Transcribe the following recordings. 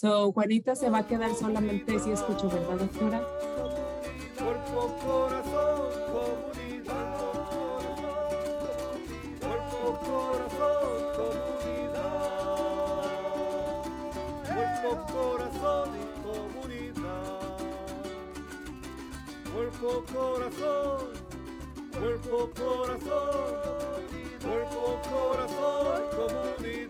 So, Juanita se va a quedar solamente si escucho, ¿verdad, doctora? Cuerpo, corazón, comunidad. Cuerpo, corazón, comunidad. Cuerpo, corazón comunidad. Cuerpo, corazón. Cuerpo, corazón. Cuerpo, corazón, comunidad.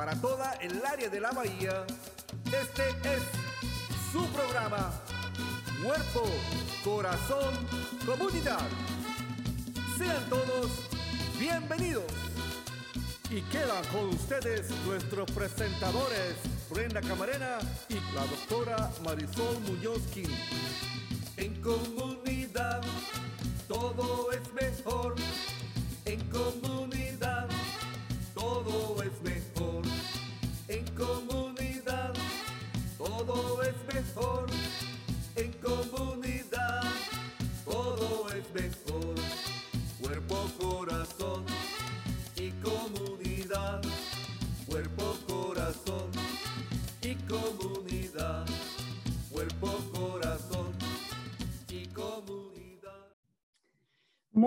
Para toda el área de la bahía, este es su programa. Cuerpo, corazón, comunidad. Sean todos bienvenidos. Y quedan con ustedes nuestros presentadores, Brenda Camarena y la doctora Marisol Muñozki. En comunidad todo es mejor. En comunidad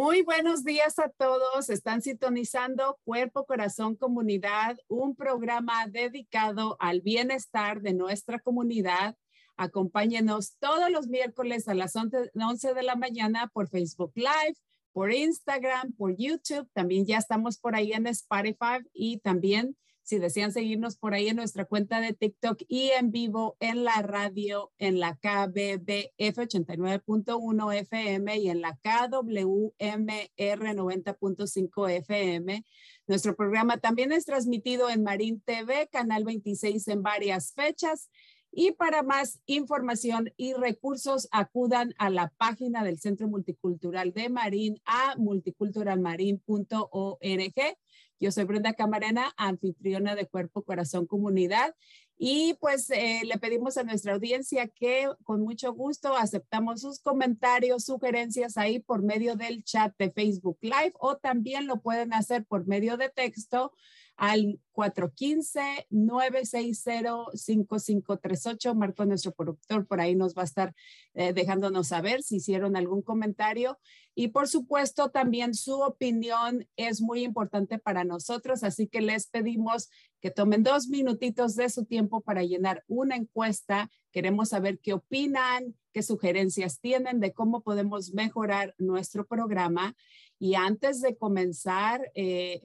Muy buenos días a todos. Están sintonizando Cuerpo, Corazón, Comunidad, un programa dedicado al bienestar de nuestra comunidad. Acompáñenos todos los miércoles a las 11 11 de la mañana por Facebook Live, por Instagram, por YouTube. También ya estamos por ahí en Spotify y también si desean seguirnos por ahí en nuestra cuenta de TikTok y en vivo en la radio en la KBBF 89.1 FM y en la KWMR 90.5 FM. Nuestro programa también es transmitido en Marín TV, Canal 26 en varias fechas. Y para más información y recursos, acudan a la página del Centro Multicultural de Marín a multiculturalmarin.org. Yo soy Brenda Camarena, anfitriona de Cuerpo, Corazón, Comunidad. Y pues eh, le pedimos a nuestra audiencia que con mucho gusto aceptamos sus comentarios, sugerencias ahí por medio del chat de Facebook Live o también lo pueden hacer por medio de texto al 415-960-5538. Marco, nuestro productor, por ahí nos va a estar eh, dejándonos saber si hicieron algún comentario. Y por supuesto, también su opinión es muy importante para nosotros, así que les pedimos que tomen dos minutitos de su tiempo para llenar una encuesta. Queremos saber qué opinan, qué sugerencias tienen de cómo podemos mejorar nuestro programa. Y antes de comenzar eh,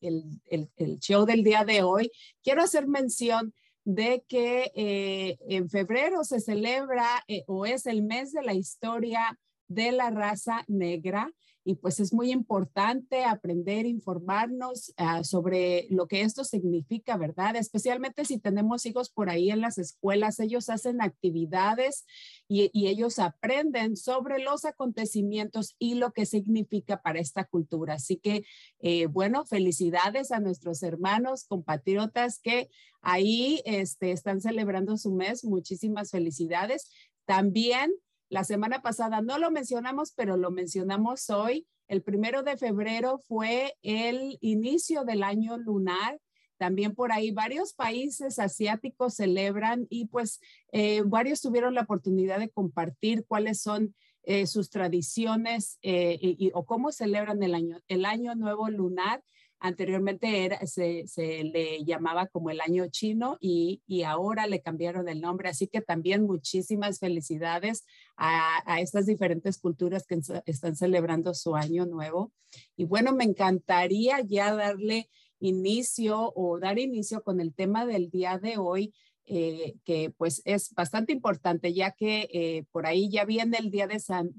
eh, el, show del día de hoy, quiero hacer mención de que eh, en febrero se celebra o es el mes de la historia de la raza negra y pues es muy importante aprender, informarnos uh, sobre lo que esto significa, ¿verdad? Especialmente si tenemos hijos por ahí en las escuelas, ellos hacen actividades y, y, ellos aprenden sobre los acontecimientos y lo que significa para esta cultura. Así que, eh, bueno, felicidades a nuestros hermanos compatriotas que ahí este, están celebrando su mes. Muchísimas felicidades. También la semana pasada no lo mencionamos, pero lo mencionamos hoy. El primero de febrero fue el inicio del año lunar. También por ahí varios países asiáticos celebran y pues eh, varios tuvieron la oportunidad de compartir cuáles son eh, sus tradiciones eh, y, o cómo celebran el año, el año nuevo lunar. Anteriormente se, se, le llamaba como el año chino y, y, ahora le cambiaron el nombre. Así que también muchísimas felicidades a, a, estas diferentes culturas que están celebrando su año nuevo. Y bueno, me encantaría ya darle inicio o dar inicio con el tema del día de hoy, eh, que pues es bastante importante, ya que eh, por ahí ya viene el día de San,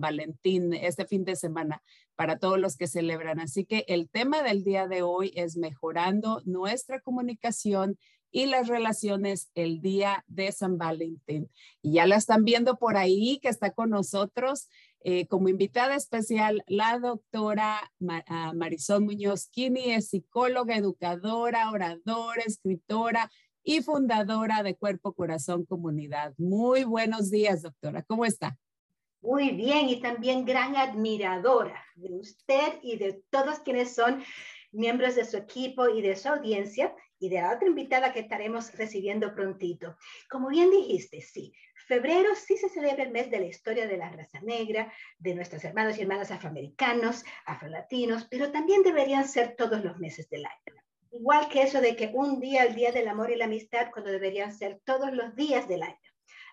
Valentín, este fin de semana, para todos los que celebran. Así que el tema del día de hoy es mejorando nuestra comunicación y las relaciones el día de San Valentín. Y ya la están viendo por ahí que está con nosotros eh, como invitada especial la doctora ah, Marisol Muñoz Kini, es psicóloga, educadora, oradora, escritora y fundadora de Cuerpo Corazón Comunidad. Muy buenos días, doctora. ¿Cómo está? Muy bien y también gran admiradora de usted y de todos quienes son miembros de su equipo y de su audiencia y de la otra invitada que estaremos recibiendo prontito. Como bien dijiste, sí, febrero sí se celebra el mes de la historia de la raza negra, de nuestros hermanos y hermanas afroamericanos, afrolatinos, pero también deberían ser todos los meses del año. Igual que eso de que un día, el día del amor y la amistad, cuando deberían ser todos los días del año.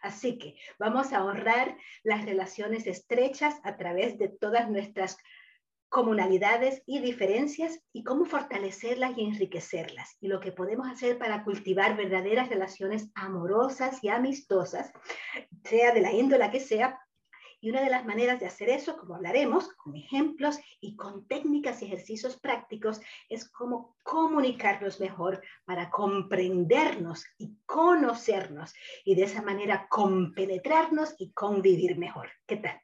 Así que vamos a honrar las relaciones estrechas a través de todas nuestras comunalidades y diferencias y cómo fortalecerlas y enriquecerlas y lo que podemos hacer para cultivar verdaderas relaciones amorosas y amistosas, sea de la índole que sea, y una de las maneras de hacer eso, como hablaremos, con ejemplos y con técnicas y ejercicios prácticos, es cómo comunicarnos mejor para comprendernos y conocernos y de esa manera compenetrarnos y convivir mejor. ¿Qué tal?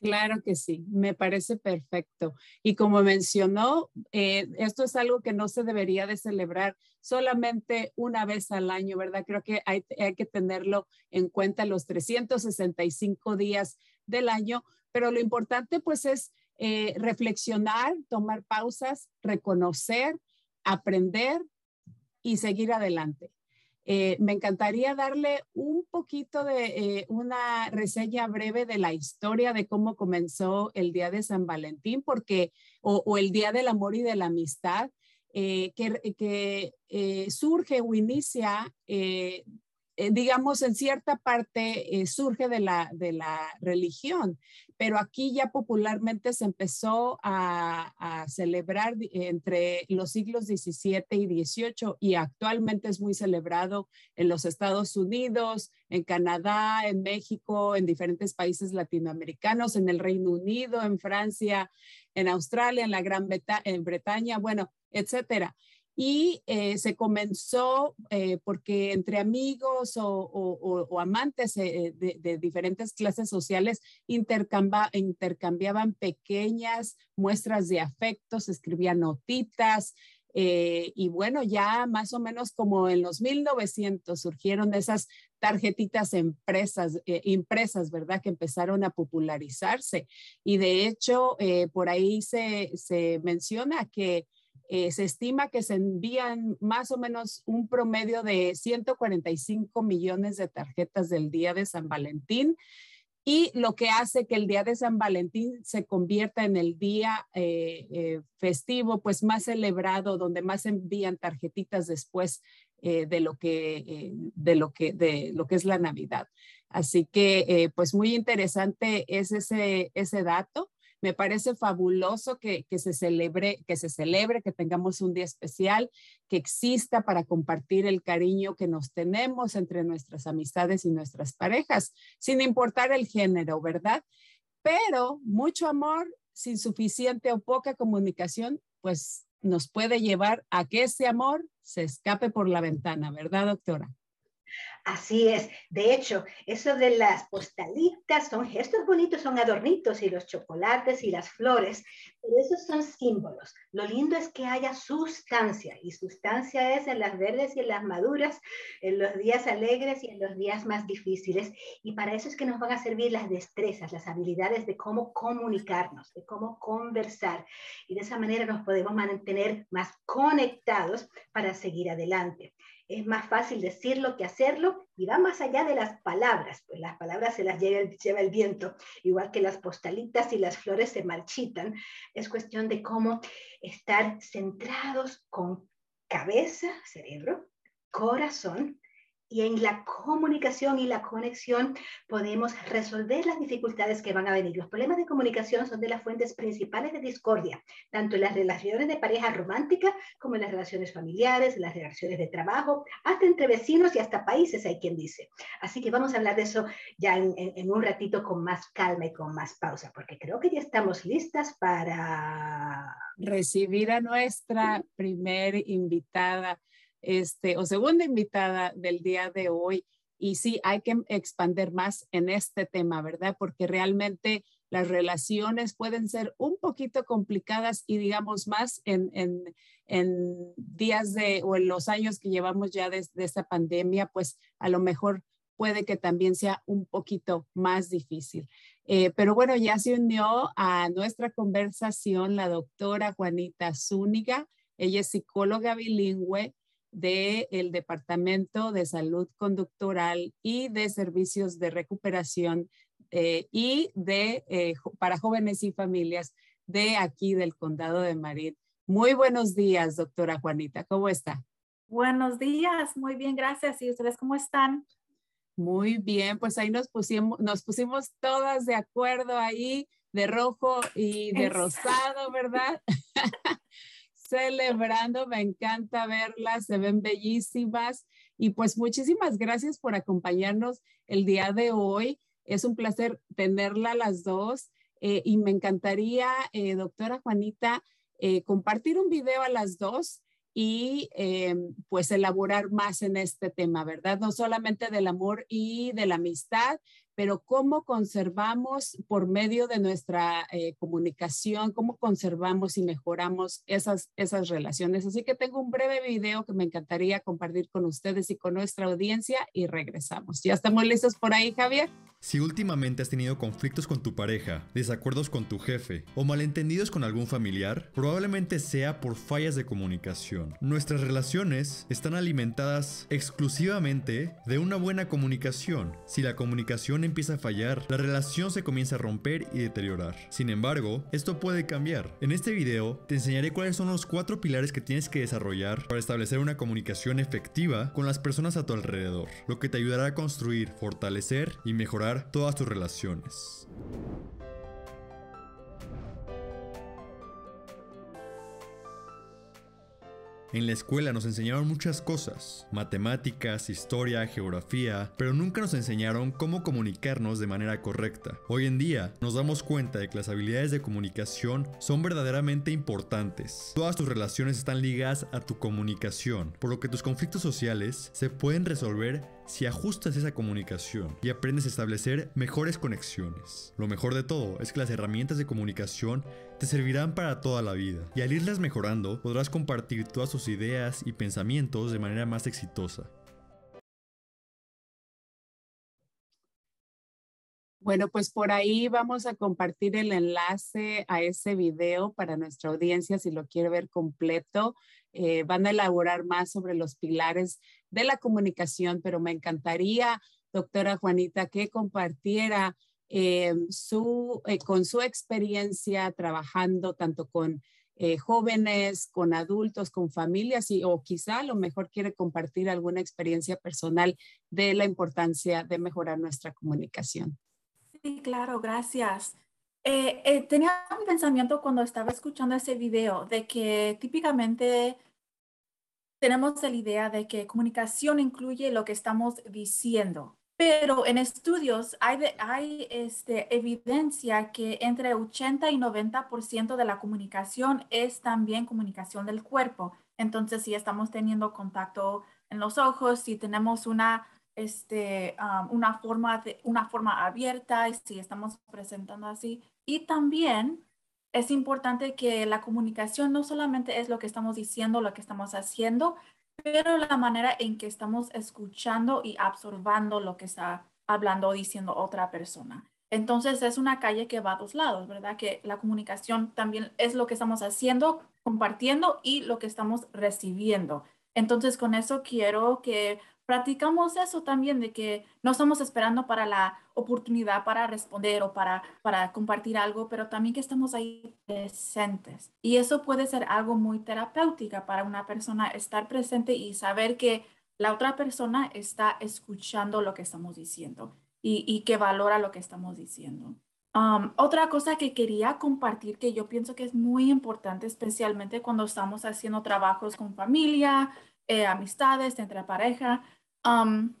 Claro que sí, me parece perfecto. Y como mencionó, eh, esto es algo que no se debería de celebrar solamente una vez al año, ¿verdad? Creo que hay, hay que tenerlo en cuenta los 365 días del año, pero lo importante pues es eh, reflexionar, tomar pausas, reconocer, aprender y seguir adelante. Eh, me encantaría darle un poquito de eh, una reseña breve de la historia de cómo comenzó el Día de San Valentín, porque, o, el Día del Amor y de la Amistad, que, que surge o inicia eh, digamos, en cierta parte eh, surge de la, de la religión, pero aquí ya popularmente se empezó a, celebrar entre los siglos XVII y XVIII y actualmente es muy celebrado en los Estados Unidos, en Canadá, en México, en diferentes países latinoamericanos, en el Reino Unido, en Francia, en Australia, en la Gran Bretaña, bueno, etcétera y eh, se comenzó eh, porque entre amigos o, amantes eh, de, diferentes clases sociales intercambiaban pequeñas muestras de afectos, escribían notitas. y bueno, ya más o menos como en los 1900 surgieron esas tarjetitas empresas, impresas, ¿verdad? Que empezaron a popularizarse. Y de hecho, por ahí se, se menciona que eh, se estima que se envían más o menos un promedio de 145 millones de tarjetas del día de San Valentín y lo que hace que el día de San Valentín se convierta en el día eh, eh, festivo, pues más celebrado, donde más envían tarjetitas después de lo que de lo que de lo que es la Navidad. Así que, pues muy interesante es ese ese dato. Me parece fabuloso que, se celebre, que se celebre, que tengamos un día especial, que exista para compartir el cariño que nos tenemos entre nuestras amistades y nuestras parejas, sin importar el género, ¿verdad? Pero mucho amor sin suficiente o poca comunicación, pues nos puede llevar a que ese amor se escape por la ventana, ¿verdad, doctora? Así es. De hecho, eso de las postalitas son gestos bonitos, son adornitos y los chocolates y las flores, pero esos son símbolos. Lo lindo es que haya sustancia y sustancia es en las verdes y en las maduras, en los días alegres y en los días más difíciles. Y para eso es que nos van a servir las destrezas, las habilidades de cómo comunicarnos, de cómo conversar. Y de esa manera nos podemos mantener más conectados para seguir adelante es más fácil decirlo que hacerlo y va más allá de las palabras, pues las palabras se las lleva el, lleva el viento, igual que las postalitas y las flores se marchitan. Es cuestión de cómo estar centrados con cabeza, cerebro, corazón y en la comunicación y la conexión podemos resolver las dificultades que van a venir. Los problemas de comunicación son de las fuentes principales de discordia, tanto en las relaciones de pareja romántica como en las relaciones familiares, en las relaciones de trabajo, hasta entre vecinos y hasta países, hay quien dice. Así que vamos a hablar de eso ya en, en un ratito con más calma y con más pausa, porque creo que ya estamos listas para recibir a nuestra primer invitada este, o segunda invitada del día de hoy. Y sí, hay que expandir más en este tema, ¿verdad? Porque realmente las relaciones pueden ser un poquito complicadas y digamos más en, en, en días de o en los años que llevamos ya desde esta pandemia, pues a lo mejor puede que también sea un poquito más difícil. Eh, pero bueno, ya se unió a nuestra conversación la doctora Juanita Zúñiga. Ella es psicóloga bilingüe del Departamento de Salud Conductoral y de Servicios de Recuperación eh, y de, eh, para jóvenes y familias de aquí del Condado de Marín. Muy buenos días, doctora Juanita. ¿Cómo está? Buenos días, muy bien, gracias. ¿Y ustedes cómo están? Muy bien, pues ahí nos pusimos, nos pusimos todas de acuerdo ahí, de rojo y de rosado, ¿verdad? celebrando, me encanta verlas, se ven bellísimas y pues muchísimas gracias por acompañarnos el día de hoy. Es un placer tenerla las dos eh, y me encantaría, eh, doctora Juanita, eh, compartir un video a las dos y pues elaborar más en este tema, ¿verdad? No solamente del amor y de la amistad, pero cómo conservamos por medio de nuestra eh, comunicación, cómo conservamos y mejoramos esas, esas relaciones. Así que tengo un breve video que me encantaría compartir con ustedes y con nuestra audiencia y regresamos. ¿Ya estamos listos por ahí, Javier? Si últimamente has tenido conflictos con tu pareja, desacuerdos con tu jefe o malentendidos con algún familiar, probablemente sea por fallas de comunicación. Nuestras relaciones están alimentadas exclusivamente de una buena comunicación. Si la comunicación empieza a fallar, la relación se comienza a romper y deteriorar. Sin embargo, esto puede cambiar. En este video te enseñaré cuáles son los cuatro pilares que tienes que desarrollar para establecer una comunicación efectiva con las personas a tu alrededor, lo que te ayudará a construir, fortalecer y mejorar todas tus relaciones. En la escuela nos enseñaron muchas cosas, matemáticas, historia, geografía, pero nunca nos enseñaron cómo comunicarnos de manera correcta. Hoy en día nos damos cuenta de que las habilidades de comunicación son verdaderamente importantes. Todas tus relaciones están ligadas a tu comunicación, por lo que tus conflictos sociales se pueden resolver si ajustas esa comunicación y aprendes a establecer mejores conexiones. Lo mejor de todo es que las herramientas de comunicación te servirán para toda la vida y al irlas mejorando podrás compartir todas tus ideas y pensamientos de manera más exitosa. Bueno, pues por ahí vamos a compartir el enlace a ese video para nuestra audiencia si lo quiere ver completo. Eh, van a elaborar más sobre los pilares de la comunicación, pero me encantaría, doctora Juanita, que compartiera eh, su, eh, con su experiencia trabajando tanto con jóvenes, con adultos, con familias y o quizá a lo mejor quiere compartir alguna experiencia personal de la importancia de mejorar nuestra comunicación. Sí, claro, gracias. tenía un pensamiento cuando estaba escuchando ese video de que típicamente tenemos la idea de que comunicación incluye lo que estamos diciendo, pero en estudios hay, hay este, evidencia que entre 80 y 90% de la comunicación es también comunicación del cuerpo. Entonces, si estamos teniendo contacto en los ojos, si tenemos una, este, um, una, forma, de, una forma abierta, si estamos presentando así. Y también es importante que la comunicación no solamente es lo que estamos diciendo, lo que estamos haciendo, pero la manera en que estamos escuchando y absorbando lo que está hablando o diciendo otra persona. Entonces es una calle que va a dos lados, ¿verdad? Que la comunicación también es lo que estamos haciendo, compartiendo y lo que estamos recibiendo. Entonces con eso quiero que practicamos eso también, de que no estamos esperando para la oportunidad para responder o para, para compartir algo, pero también que estamos ahí presentes. Y eso puede ser algo muy terapéutica para una persona, estar presente y saber que la otra persona está escuchando lo que estamos diciendo y, que valora lo que estamos diciendo. Um, otra cosa que quería compartir que yo pienso que es muy importante, especialmente cuando estamos haciendo trabajos con familia, eh, amistades, entre pareja, um,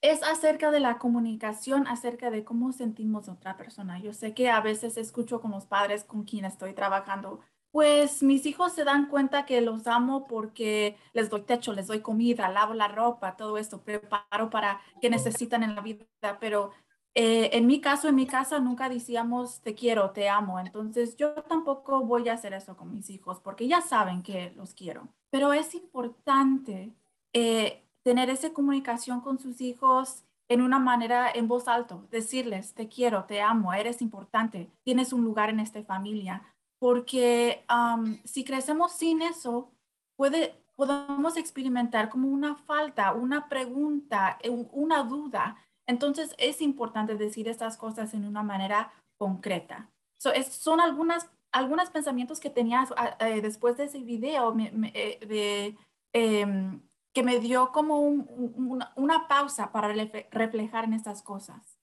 es acerca de la comunicación, acerca de cómo sentimos a otra persona. Yo sé que a veces escucho con los padres con quienes estoy trabajando, pues mis hijos se dan cuenta que los amo porque les doy techo, les doy comida, lavo la ropa, todo esto, preparo para que necesitan en la vida, pero eh, en mi caso, en mi casa nunca decíamos te quiero, te amo, entonces yo tampoco voy a hacer eso con mis hijos porque ya saben que los quiero, pero es importante eh, tener esa comunicación con sus hijos en una manera en voz alta, decirles te quiero, te amo, eres importante, tienes un lugar en esta familia porque si crecemos sin eso, puede, podemos experimentar como una falta, una pregunta, una duda. Entonces es importante decir estas cosas en una manera concreta. son algunas, algunos pensamientos que tenía eh, después de ese video eh, de, em, que me dio como una, pausa para reflejar en estas cosas.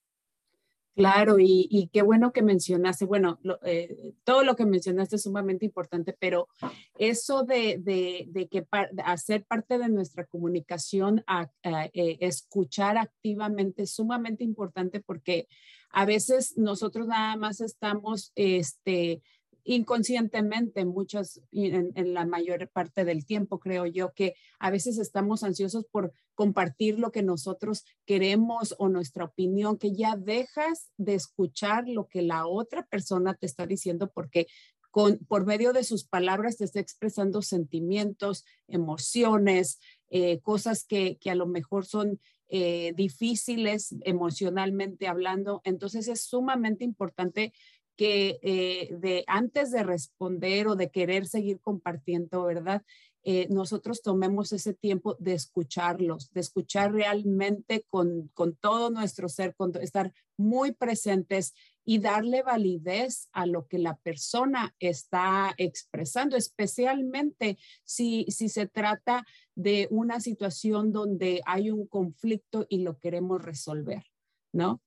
Claro, y, qué bueno que mencionaste, bueno, eh, todo lo que mencionaste es sumamente importante, pero eso de, que hacer parte de nuestra comunicación, a, eh, escuchar activamente es sumamente importante porque a veces nosotros nada más estamos, este, inconscientemente muchas, en, la mayor parte del tiempo, creo yo, que a veces estamos ansiosos por compartir lo que nosotros queremos o nuestra opinión, que ya dejas de escuchar lo que la otra persona te está diciendo porque con, por medio de sus palabras te está expresando sentimientos, emociones, eh, cosas que, que, a lo mejor son eh, difíciles emocionalmente hablando. Entonces es sumamente importante que eh, de antes de responder o de querer seguir compartiendo, ¿verdad? Eh, nosotros tomemos ese tiempo de escucharlos, de escuchar realmente con, con todo nuestro ser, estar muy presentes y darle validez a lo que la persona está expresando, especialmente si, si se trata de una situación donde hay un conflicto y lo queremos resolver, ¿no?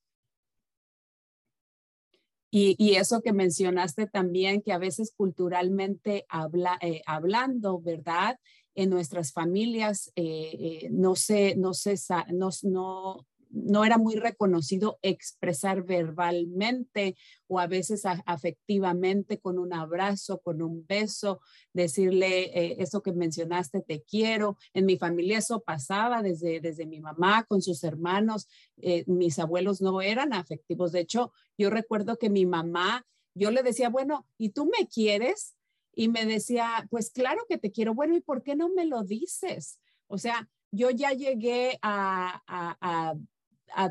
Y, eso que mencionaste también, que a veces culturalmente habla, eh, hablando, ¿verdad? En nuestras familias eh, eh, no, se, no, se, no, no, no era muy reconocido expresar verbalmente o a veces afectivamente con un abrazo, con un beso, decirle eh, eso que mencionaste, te quiero. En mi familia eso pasaba desde, desde mi mamá con sus hermanos. Eh, mis abuelos no eran afectivos. De hecho, yo recuerdo que mi mamá, yo le decía, bueno, ¿y tú me quieres? Y me decía, pues claro que te quiero. Bueno, ¿y por qué no me lo dices? O sea, yo ya llegué a,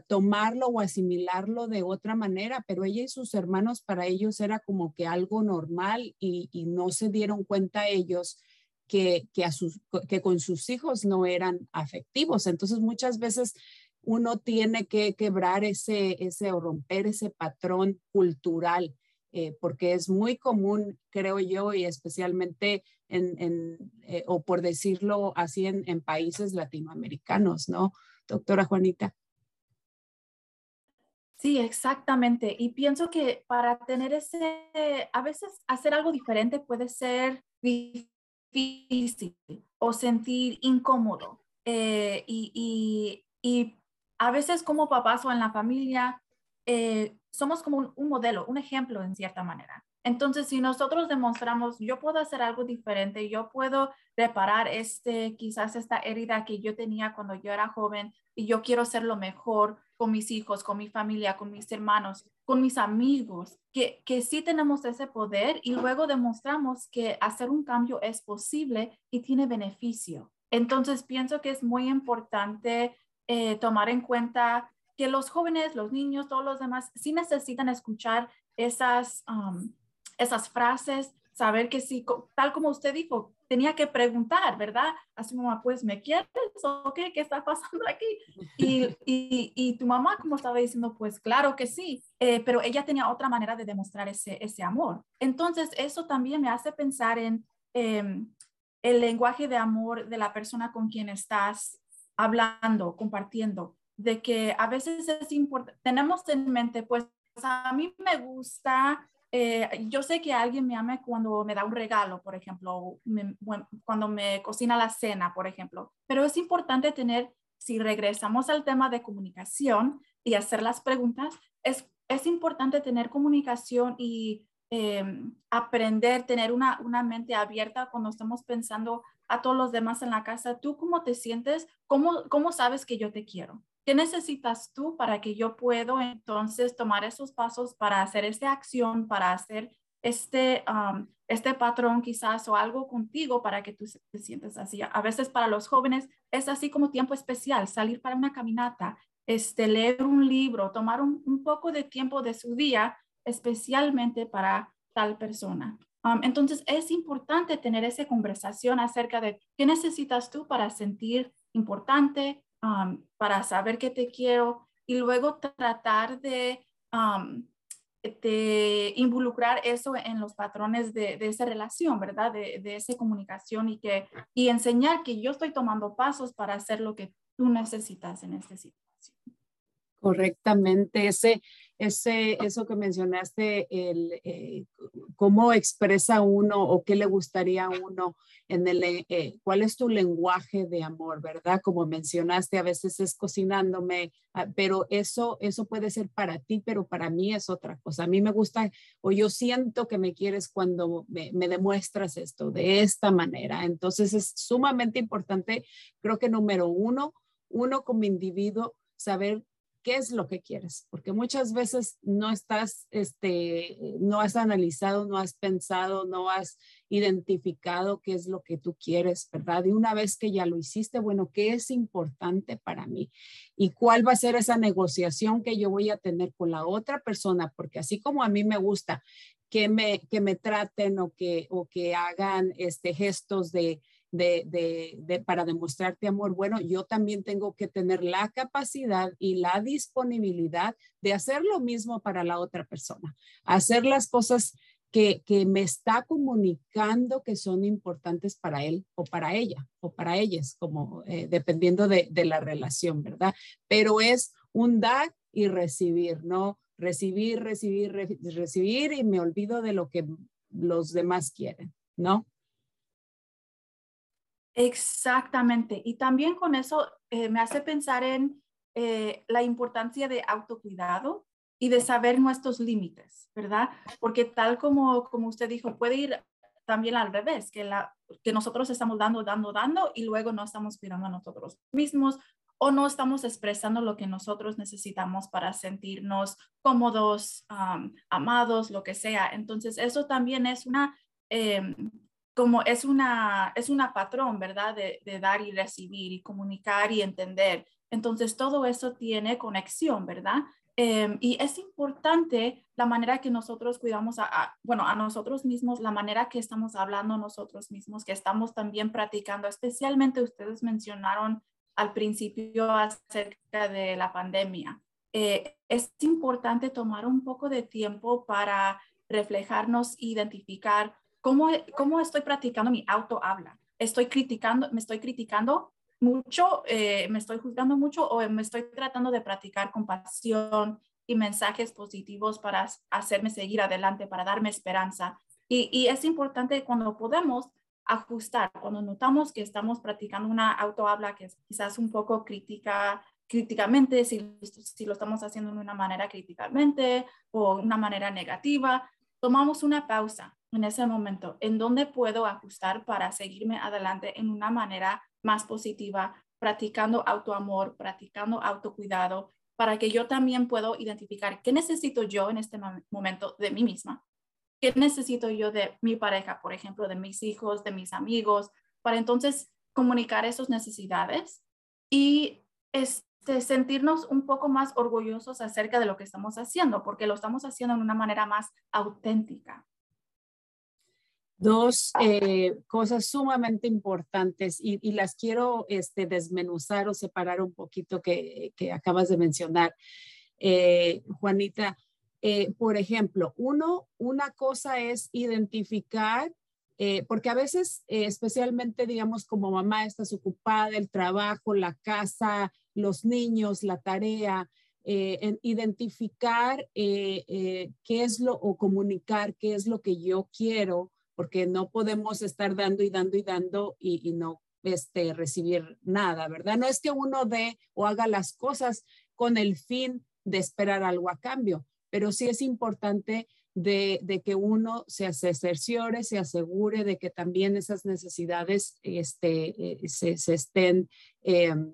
tomarlo o asimilarlo de otra manera, pero ella y sus hermanos para ellos era como que algo normal y, no se dieron cuenta ellos que, que, a sus, que con sus hijos no eran afectivos. Entonces muchas veces uno tiene que quebrar ese, ese o romper ese patrón cultural, eh, porque es muy común, creo yo, y especialmente en, en eh, o por decirlo así, en, en países latinoamericanos, ¿no? Doctora Juanita. Sí, exactamente. Y pienso que para tener ese, a veces hacer algo diferente puede ser difícil o sentir incómodo. Eh, y, a veces como papás o en la familia, eh, somos como un, modelo, un ejemplo en cierta manera. Entonces, si nosotros demostramos, yo puedo hacer algo diferente, yo puedo reparar este, quizás esta herida que yo tenía cuando yo era joven y yo quiero ser lo mejor con mis hijos, con mi familia, con mis hermanos, con mis amigos, que, que sí tenemos ese poder y luego demostramos que hacer un cambio es posible y tiene beneficio. Entonces, pienso que es muy importante eh, tomar en cuenta que los jóvenes, los niños, todos los demás, sí necesitan escuchar esas, um, esas frases, saber que sí, tal como usted dijo, tenía que preguntar, ¿verdad? A su mamá, pues, ¿me quieres o qué? ¿Qué está pasando aquí? Y, y, y tu mamá, como estaba diciendo, pues, claro que sí, eh, pero ella tenía otra manera de demostrar ese, ese amor. Entonces, eso también me hace pensar en em, el lenguaje de amor de la persona con quien estás hablando, compartiendo, de que a veces es importante, tenemos en mente, pues a mí me gusta, eh, yo sé que alguien me ama cuando me da un regalo, por ejemplo, cuando me cocina la cena, por ejemplo, pero es importante tener, si regresamos al tema de comunicación y hacer las preguntas, es, es importante tener comunicación y em, aprender, tener una, una mente abierta cuando estamos pensando a todos los demás en la casa, ¿tú cómo te sientes? ¿Cómo, cómo sabes que yo te quiero? ¿Qué necesitas tú para que yo puedo entonces tomar esos pasos para hacer esta acción, para hacer este, este patrón quizás o algo contigo para que tú te sientas así? A veces para los jóvenes es así como tiempo especial, salir para una caminata, este, leer un libro, tomar un poco de tiempo de su día especialmente para tal persona. entonces es importante tener esa conversación acerca de qué necesitas tú para sentir importante, para saber que te quiero y luego tratar de, involucrar eso en los patrones de, de esa relación, ¿verdad? De, de, esa comunicación y, que, y enseñar que yo estoy tomando pasos para hacer lo que tú necesitas en esta situación. Correctamente, ese, ese, eso que mencionaste, el, eh, cómo expresa uno o qué le gustaría a uno en el, eh, cuál es tu lenguaje de amor, ¿verdad? Como mencionaste, a veces es cocinándome, ah, pero eso, eso puede ser para ti, pero para mí es otra cosa. A mí me gusta o yo siento que me quieres cuando me, me demuestras esto de esta manera. Entonces es sumamente importante, creo que número uno, uno como individuo, saber qué es lo que quieres, porque muchas veces no estás, este, no has analizado, no has pensado, no has identificado qué es lo que tú quieres, ¿verdad? Y una vez que ya lo hiciste, bueno, ¿qué es importante para mí? ¿Y cuál va a ser esa negociación que yo voy a tener con la otra persona? Porque así como a mí me gusta que me, que me traten o que, o que hagan este, gestos de, de, de, para demostrarte amor, bueno, yo también tengo que tener la capacidad y la disponibilidad de hacer lo mismo para la otra persona, hacer las cosas que, que me está comunicando que son importantes para él o para ella o para ellas, como eh, dependiendo de, de la relación, ¿verdad? Pero es un dar y recibir, ¿no? Recibir, recibir, recibir y me olvido de lo que los demás quieren, ¿no? Exactamente. Y también con eso eh, me hace pensar en eh, la importancia de autocuidado y de saber nuestros límites, ¿verdad? Porque tal como, como usted dijo, puede ir también al revés, que, la, que nosotros estamos dando, dando, dando y luego no estamos cuidando a nosotros mismos o no estamos expresando lo que nosotros necesitamos para sentirnos cómodos, amados, lo que sea. Entonces, eso también es una em, como es una, es una patrón, ¿verdad? De, dar y recibir y comunicar y entender. Entonces, todo eso tiene conexión, ¿verdad? Em, y es importante la manera que nosotros cuidamos a, bueno, a nosotros mismos, la manera que estamos hablando nosotros mismos, que estamos también practicando, especialmente ustedes mencionaron al principio acerca de la pandemia. Eh, es importante tomar un poco de tiempo para reflejarnos, identificar ¿Cómo, cómo estoy practicando mi auto habla? ¿Estoy criticando, me estoy criticando mucho, eh, me estoy juzgando mucho o me estoy tratando de practicar compasión y mensajes positivos para hacerme seguir adelante, para darme esperanza? Y, y es importante cuando podemos ajustar, cuando notamos que estamos practicando una auto habla que es quizás un poco crítica, críticamente, si, si lo estamos haciendo de una manera críticamente o una manera negativa, tomamos una pausa en ese momento, en dónde puedo ajustar para seguirme adelante en una manera más positiva, practicando autoamor, practicando autocuidado, para que yo también puedo identificar qué necesito yo en este momento de mí misma, qué necesito yo de mi pareja, por ejemplo, de mis hijos, de mis amigos, para entonces comunicar esas necesidades y este, sentirnos un poco más orgullosos acerca de lo que estamos haciendo, porque lo estamos haciendo de una manera más auténtica dos eh, cosas sumamente importantes y, las quiero este, desmenuzar o separar un poquito que, acabas de mencionar, eh, Juanita. Eh, por ejemplo, uno, una cosa es identificar porque a veces, especialmente, digamos, como mamá, estás ocupada, el trabajo, la casa, los niños, la tarea, eh, en identificar qué es lo, o comunicar qué es lo que yo quiero, porque no podemos estar dando y dando y dando y, y no este, recibir nada, ¿verdad? No es que uno dé o haga las cosas con el fin de esperar algo a cambio, pero sí es importante de, que uno se, cerciore, se asegure de que también esas necesidades este, eh, se, estén em,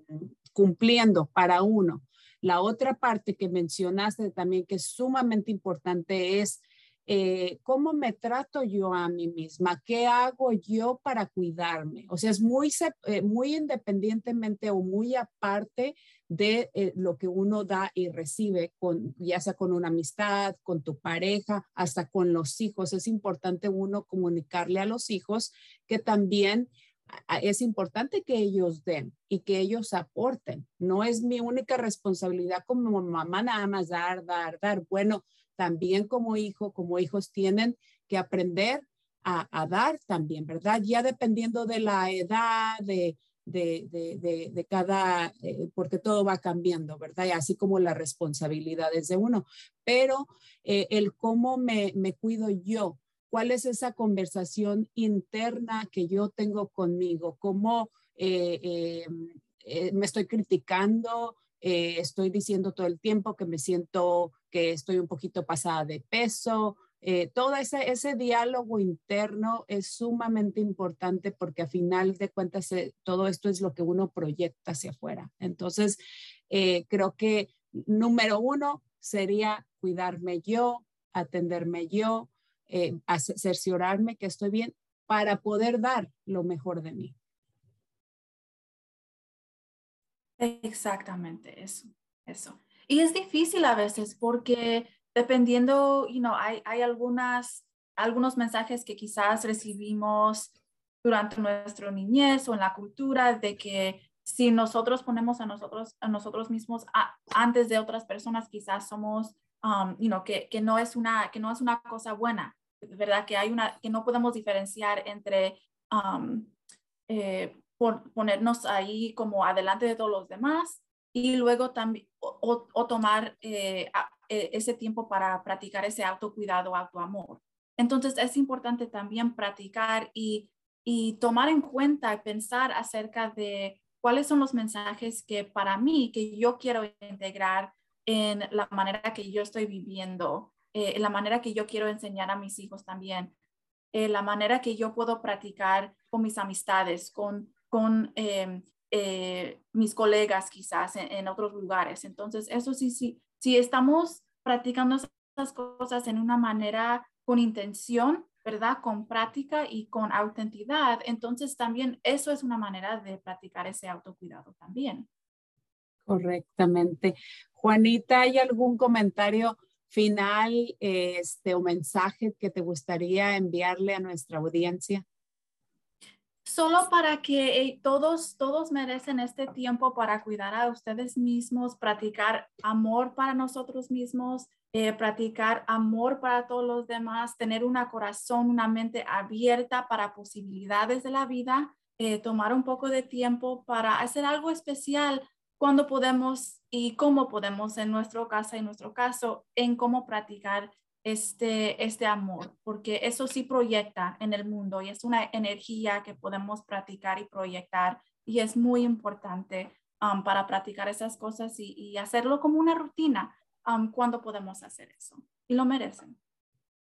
cumpliendo para uno. La otra parte que mencionaste también que es sumamente importante es eh, cómo me trato yo a mí misma, qué hago yo para cuidarme. O sea, es muy, eh, muy independientemente o muy aparte de eh, lo que uno da y recibe, con, ya sea con una amistad, con tu pareja, hasta con los hijos. Es importante uno comunicarle a los hijos que también es importante que ellos den y que ellos aporten. No es mi única responsabilidad como mamá nada más dar, dar, dar. Bueno, también como hijo, como hijos tienen que aprender a, dar también, ¿verdad? Ya dependiendo de la edad, de, de, cada, eh, porque todo va cambiando, ¿verdad? Y así como las responsabilidades de uno. Pero eh, el cómo me, me cuido yo, cuál es esa conversación interna que yo tengo conmigo, cómo eh, me estoy criticando, estoy diciendo todo el tiempo que me siento que estoy un poquito pasada de peso. Eh, todo ese, ese diálogo interno es sumamente importante porque a final de cuentas eh, todo esto es lo que uno proyecta hacia afuera. Entonces, eh, creo que número uno sería cuidarme yo, atenderme yo, cerciorarme que estoy bien para poder dar lo mejor de mí. Exactamente, eso, eso. Y es difícil a veces porque dependiendo, you know, hay, hay algunas, algunos mensajes que quizás recibimos durante nuestra niñez o en la cultura de que si nosotros ponemos a nosotros, a nosotros mismos antes de otras personas, quizás somos, um, you know, que, que, no es una, que no es una cosa buena, ¿verdad? Que, hay una, que no podemos diferenciar entre um, eh, por ponernos ahí como adelante de todos los demás y luego también o, tomar eh, e, ese tiempo para practicar ese autocuidado, autoamor. Entonces es importante también practicar y, y tomar en cuenta y pensar acerca de cuáles son los mensajes que para mí, que yo quiero integrar en la manera que yo estoy viviendo, eh, en la manera que yo quiero enseñar a mis hijos también, eh, la manera que yo puedo practicar con mis amistades, con, con em, eh, mis colegas quizás en, otros lugares. Entonces, eso sí, sí, si estamos practicando esas cosas en una manera con intención, ¿verdad? Con práctica y con autenticidad, entonces también eso es una manera de practicar ese autocuidado también. Correctamente. Juanita, ¿hay algún comentario final este, o mensaje que te gustaría enviarle a nuestra audiencia? solo para que eh, todos, todos merecen este tiempo para cuidar a ustedes mismos, practicar amor para nosotros mismos, eh, practicar amor para todos los demás, tener un corazón, una mente abierta para posibilidades de la vida, eh, tomar un poco de tiempo para hacer algo especial cuando podemos y cómo podemos en nuestro caso, en nuestro caso, en cómo practicar este, este amor, porque eso sí proyecta en el mundo y es una energía que podemos practicar y proyectar y es muy importante um, para practicar esas cosas y, hacerlo como una rutina um, cuando podemos hacer eso. Y lo merecen.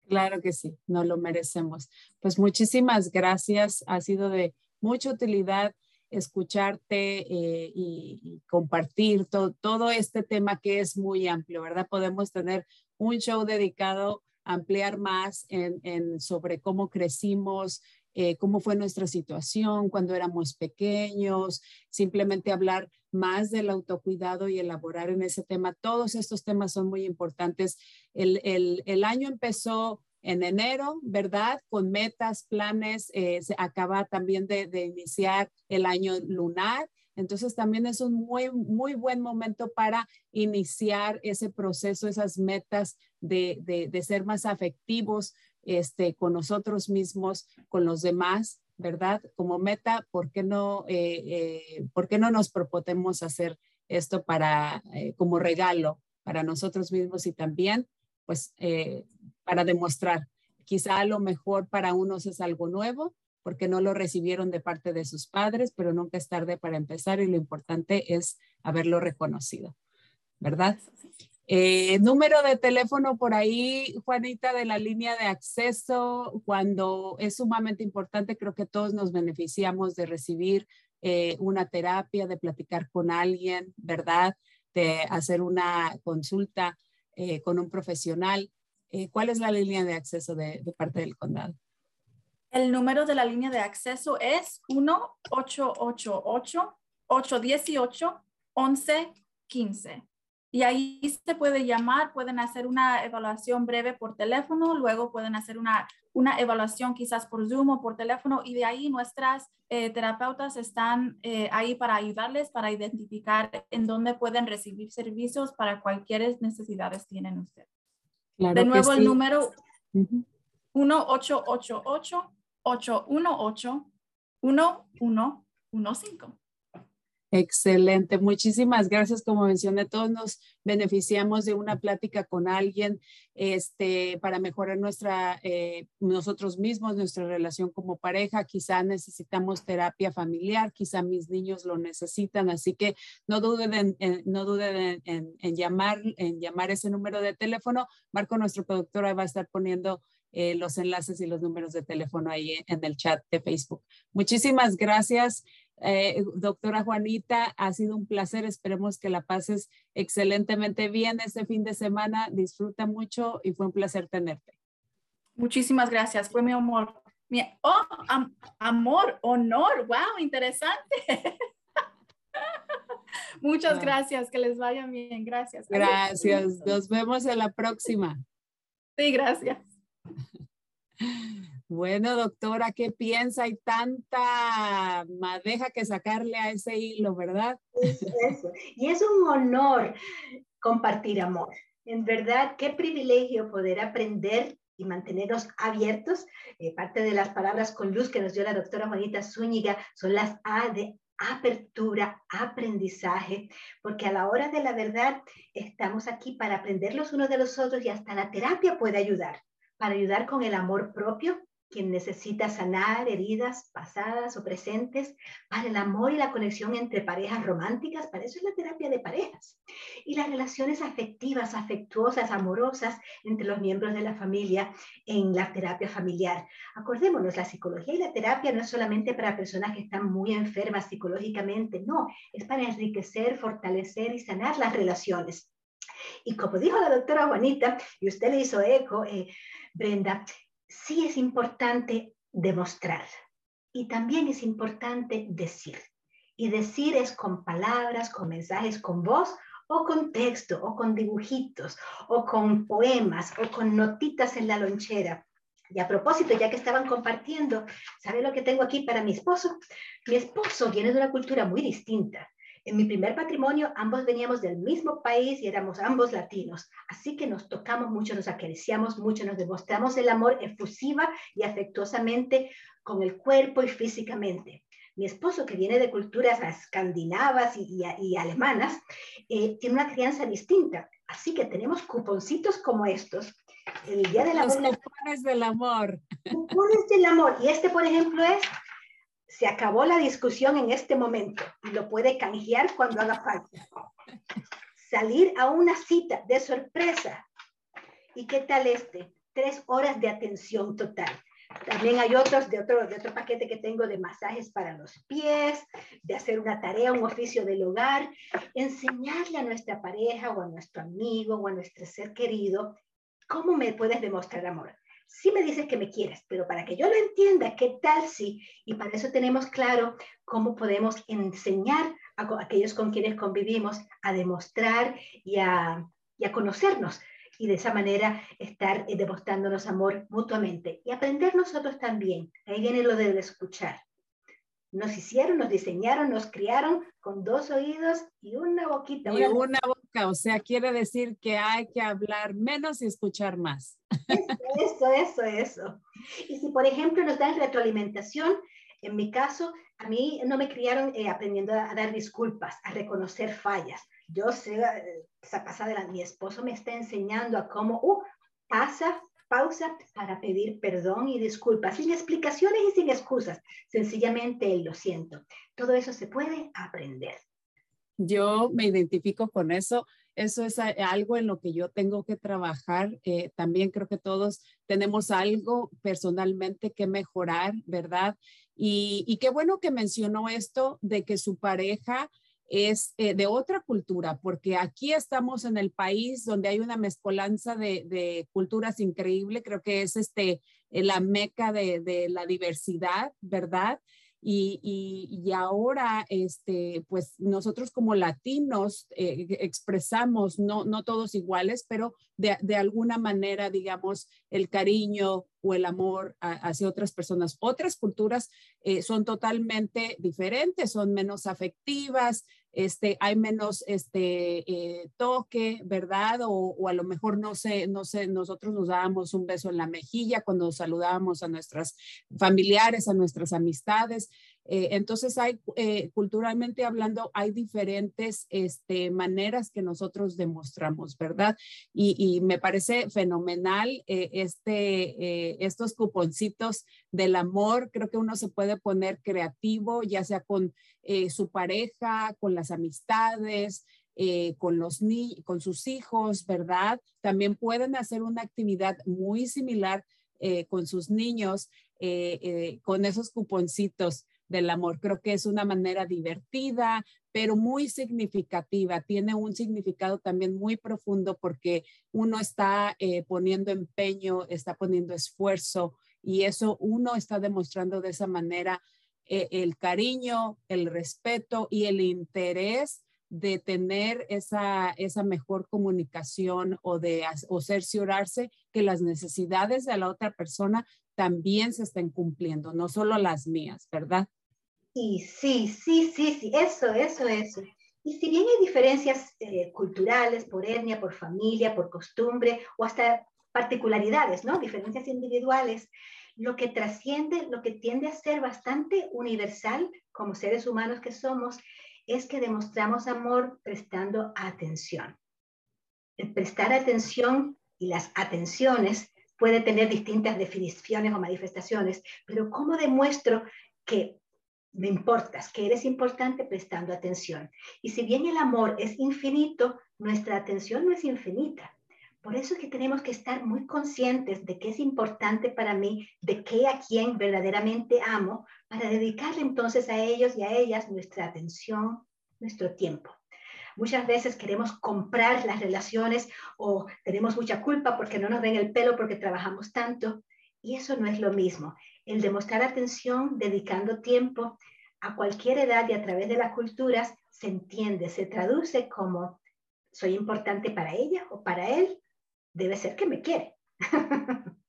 Claro que sí, no lo merecemos. Pues muchísimas gracias. Ha sido de mucha utilidad escucharte eh, y, compartir todo, todo este tema que es muy amplio, ¿verdad? Podemos tener un show dedicado a ampliar más en, sobre cómo crecimos, eh, cómo fue nuestra situación cuando éramos pequeños, simplemente hablar más del autocuidado y elaborar en ese tema. Todos estos temas son muy importantes. El, año empezó en enero, ¿verdad? Con metas, planes, eh, se acaba también de, de iniciar el año lunar entonces también es un muy, muy buen momento para iniciar ese proceso, esas metas de, ser más afectivos este, con nosotros mismos, con los demás, ¿verdad? Como meta, ¿por qué no, eh, eh, ¿por qué no nos proponemos hacer esto para, como regalo para nosotros mismos y también, pues, para demostrar? Quizá lo mejor para unos es algo nuevo, porque no lo recibieron de parte de sus padres, pero nunca es tarde para empezar y lo importante es haberlo reconocido, ¿verdad? Eh, número de teléfono por ahí, Juanita, de la línea de acceso, cuando es sumamente importante, creo que todos nos beneficiamos de recibir eh, una terapia, de platicar con alguien, ¿verdad? De hacer una consulta eh, con un profesional. ¿Cuál es la línea de acceso de, de parte del condado? El número de la línea de acceso es 1-888-818-1115. Y ahí se puede llamar, pueden hacer una evaluación breve por teléfono, luego pueden hacer una, una evaluación quizás por Zoom o por teléfono y de ahí nuestras eh, terapeutas están eh, ahí para ayudarles, para identificar en dónde pueden recibir servicios para cualquier necesidades tienen ustedes. De nuevo el número 1-888-818-1115. Excelente, muchísimas gracias. Como mencioné, todos nos beneficiamos de una plática con alguien este, para mejorar nuestra, eh, nosotros mismos, nuestra relación como pareja. Quizá necesitamos terapia familiar, quizá mis niños lo necesitan, así que no duden en, no duden en, llamar, en llamar ese número de teléfono. Marco, nuestro productor, va a estar poniendo eh, los enlaces y los números de teléfono ahí en el chat de Facebook. Muchísimas gracias. Eh, doctora Juanita, ha sido un placer. Esperemos que la pases excelentemente bien este fin de semana. Disfruta mucho y fue un placer tenerte. Muchísimas gracias. Fue mi amor. Mi, oh, amor, honor. Wow, interesante. Muchas gracias. Que les vaya bien. Gracias. Gracias. Nos vemos en la próxima. Sí, gracias. Bueno, doctora, ¿qué piensa? Hay tanta madeja que sacarle a ese hilo, ¿verdad? Y es un honor compartir amor. En verdad, qué privilegio poder aprender y mantenernos abiertos. Eh, parte de las palabras con luz que nos dio la doctora Juanita Zúñiga son las A de apertura, aprendizaje, porque a la hora de la verdad estamos aquí para aprender los unos de los otros y hasta la terapia puede ayudar, para ayudar con el amor propio, quien necesita sanar heridas pasadas o presentes, para el amor y la conexión entre parejas románticas, para eso es la terapia de parejas, y las relaciones afectivas, afectuosas, amorosas entre los miembros de la familia en la terapia familiar. Acordémonos, la psicología y la terapia no es solamente para personas que están muy enfermas psicológicamente, no, es para enriquecer, fortalecer y sanar las relaciones. Y como dijo la doctora Juanita, y usted le hizo eco, eh, Brenda, sí es importante demostrar y también es importante decir. Y decir es con palabras, con mensajes, con voz o con texto o con dibujitos o con poemas o con notitas en la lonchera. Y a propósito, ya que estaban compartiendo, ¿sabe lo que tengo aquí para mi esposo? Mi esposo viene de una cultura muy distinta. En mi primer matrimonio, ambos veníamos del mismo país y éramos ambos latinos, así que nos tocamos mucho, nos acariciamos mucho, nos demostramos el amor efusiva y afectuosamente con el cuerpo y físicamente. Mi esposo, que viene de culturas escandinavas y, alemanas, eh, tiene una crianza distinta, así que tenemos cuponcitos como estos. El día del amor. Los cupones del amor. Cupones del amor. Y este, por ejemplo, es se acabó la discusión en este momento y lo puede canjear cuando haga falta. Salir a una cita de sorpresa. ¿Y qué tal este? Tres horas de atención total. También hay otros de otro, de otro paquete que tengo de masajes para los pies, de hacer una tarea, un oficio del hogar, enseñarle a nuestra pareja o a nuestro amigo o a nuestro ser querido cómo me puedes demostrar amor sí me dices que me quieres, pero para que yo lo entienda, ¿qué tal si? Y para eso tenemos claro cómo podemos enseñar a aquellos con quienes convivimos a demostrar y a, y a conocernos y de esa manera estar eh, demostrándonos amor mutuamente y aprender nosotros también. Ahí viene lo de escuchar. nos hicieron, nos diseñaron, nos criaron con dos oídos y una boquita. Y una boca, o sea, quiere decir que hay que hablar menos y escuchar más. Eso, eso, eso. Y si, por ejemplo, nos dan retroalimentación, en mi caso, a mí no me criaron eh, aprendiendo a, dar disculpas, a reconocer fallas. Yo sé, eh, esa pasada, mi esposo me está enseñando a cómo, uh, pasa, pausa para pedir perdón y disculpas, sin explicaciones y sin excusas. Sencillamente lo siento. Todo eso se puede aprender. Yo me identifico con eso. Eso es algo en lo que yo tengo que trabajar. Eh, también creo que todos tenemos algo personalmente que mejorar, ¿verdad? Y, y qué bueno que mencionó esto de que su pareja es eh, de otra cultura, porque aquí estamos en el país donde hay una mezcolanza de, culturas increíble, creo que es este, eh, la meca de, la diversidad, ¿verdad? Y, ahora, este, pues nosotros como latinos eh, expresamos, no, no todos iguales, pero de, alguna manera, digamos, el cariño o el amor hacia otras personas. Otras culturas son totalmente diferentes, son menos afectivas, este, hay menos este, eh, toque, ¿verdad? O, a lo mejor no sé, no sé, nosotros nos dábamos un beso en la mejilla cuando saludábamos a nuestras familiares, a nuestras amistades. Eh, entonces, hay, eh, culturalmente hablando, hay diferentes este, maneras que nosotros demostramos, ¿verdad? Y, me parece fenomenal este, estos cuponcitos del amor. Creo que uno se puede poner creativo, ya sea con su pareja, con las amistades, con, los ni con sus hijos, ¿verdad? También pueden hacer una actividad muy similar con sus niños, con esos cuponcitos del amor. Creo que es una manera divertida, pero muy significativa. Tiene un significado también muy profundo porque uno está eh, poniendo empeño, está poniendo esfuerzo y eso uno está demostrando de esa manera eh, el cariño, el respeto y el interés de tener esa, esa mejor comunicación o de o cerciorarse que las necesidades de la otra persona también se estén cumpliendo, no solo las mías, ¿verdad? Sí, sí, sí, sí, sí, eso, eso, eso. Y si bien hay diferencias eh, culturales, por etnia, por familia, por costumbre, o hasta particularidades, ¿no? Diferencias individuales, lo que trasciende, lo que tiende a ser bastante universal como seres humanos que somos, es que demostramos amor prestando atención. El prestar atención y las atenciones puede tener distintas definiciones o manifestaciones, pero ¿cómo demuestro que me importas, que eres importante prestando atención? Y si bien el amor es infinito, nuestra atención no es infinita. Por eso es que tenemos que estar muy conscientes de qué es importante para mí, de qué a quién verdaderamente amo, para dedicarle entonces a ellos y a ellas nuestra atención, nuestro tiempo. Muchas veces queremos comprar las relaciones o tenemos mucha culpa porque no nos ven el pelo porque trabajamos tanto. Y eso no es lo mismo. El demostrar atención, dedicando tiempo a cualquier edad y a través de las culturas, se entiende, se traduce como soy importante para ella o para él, debe ser que me quiere.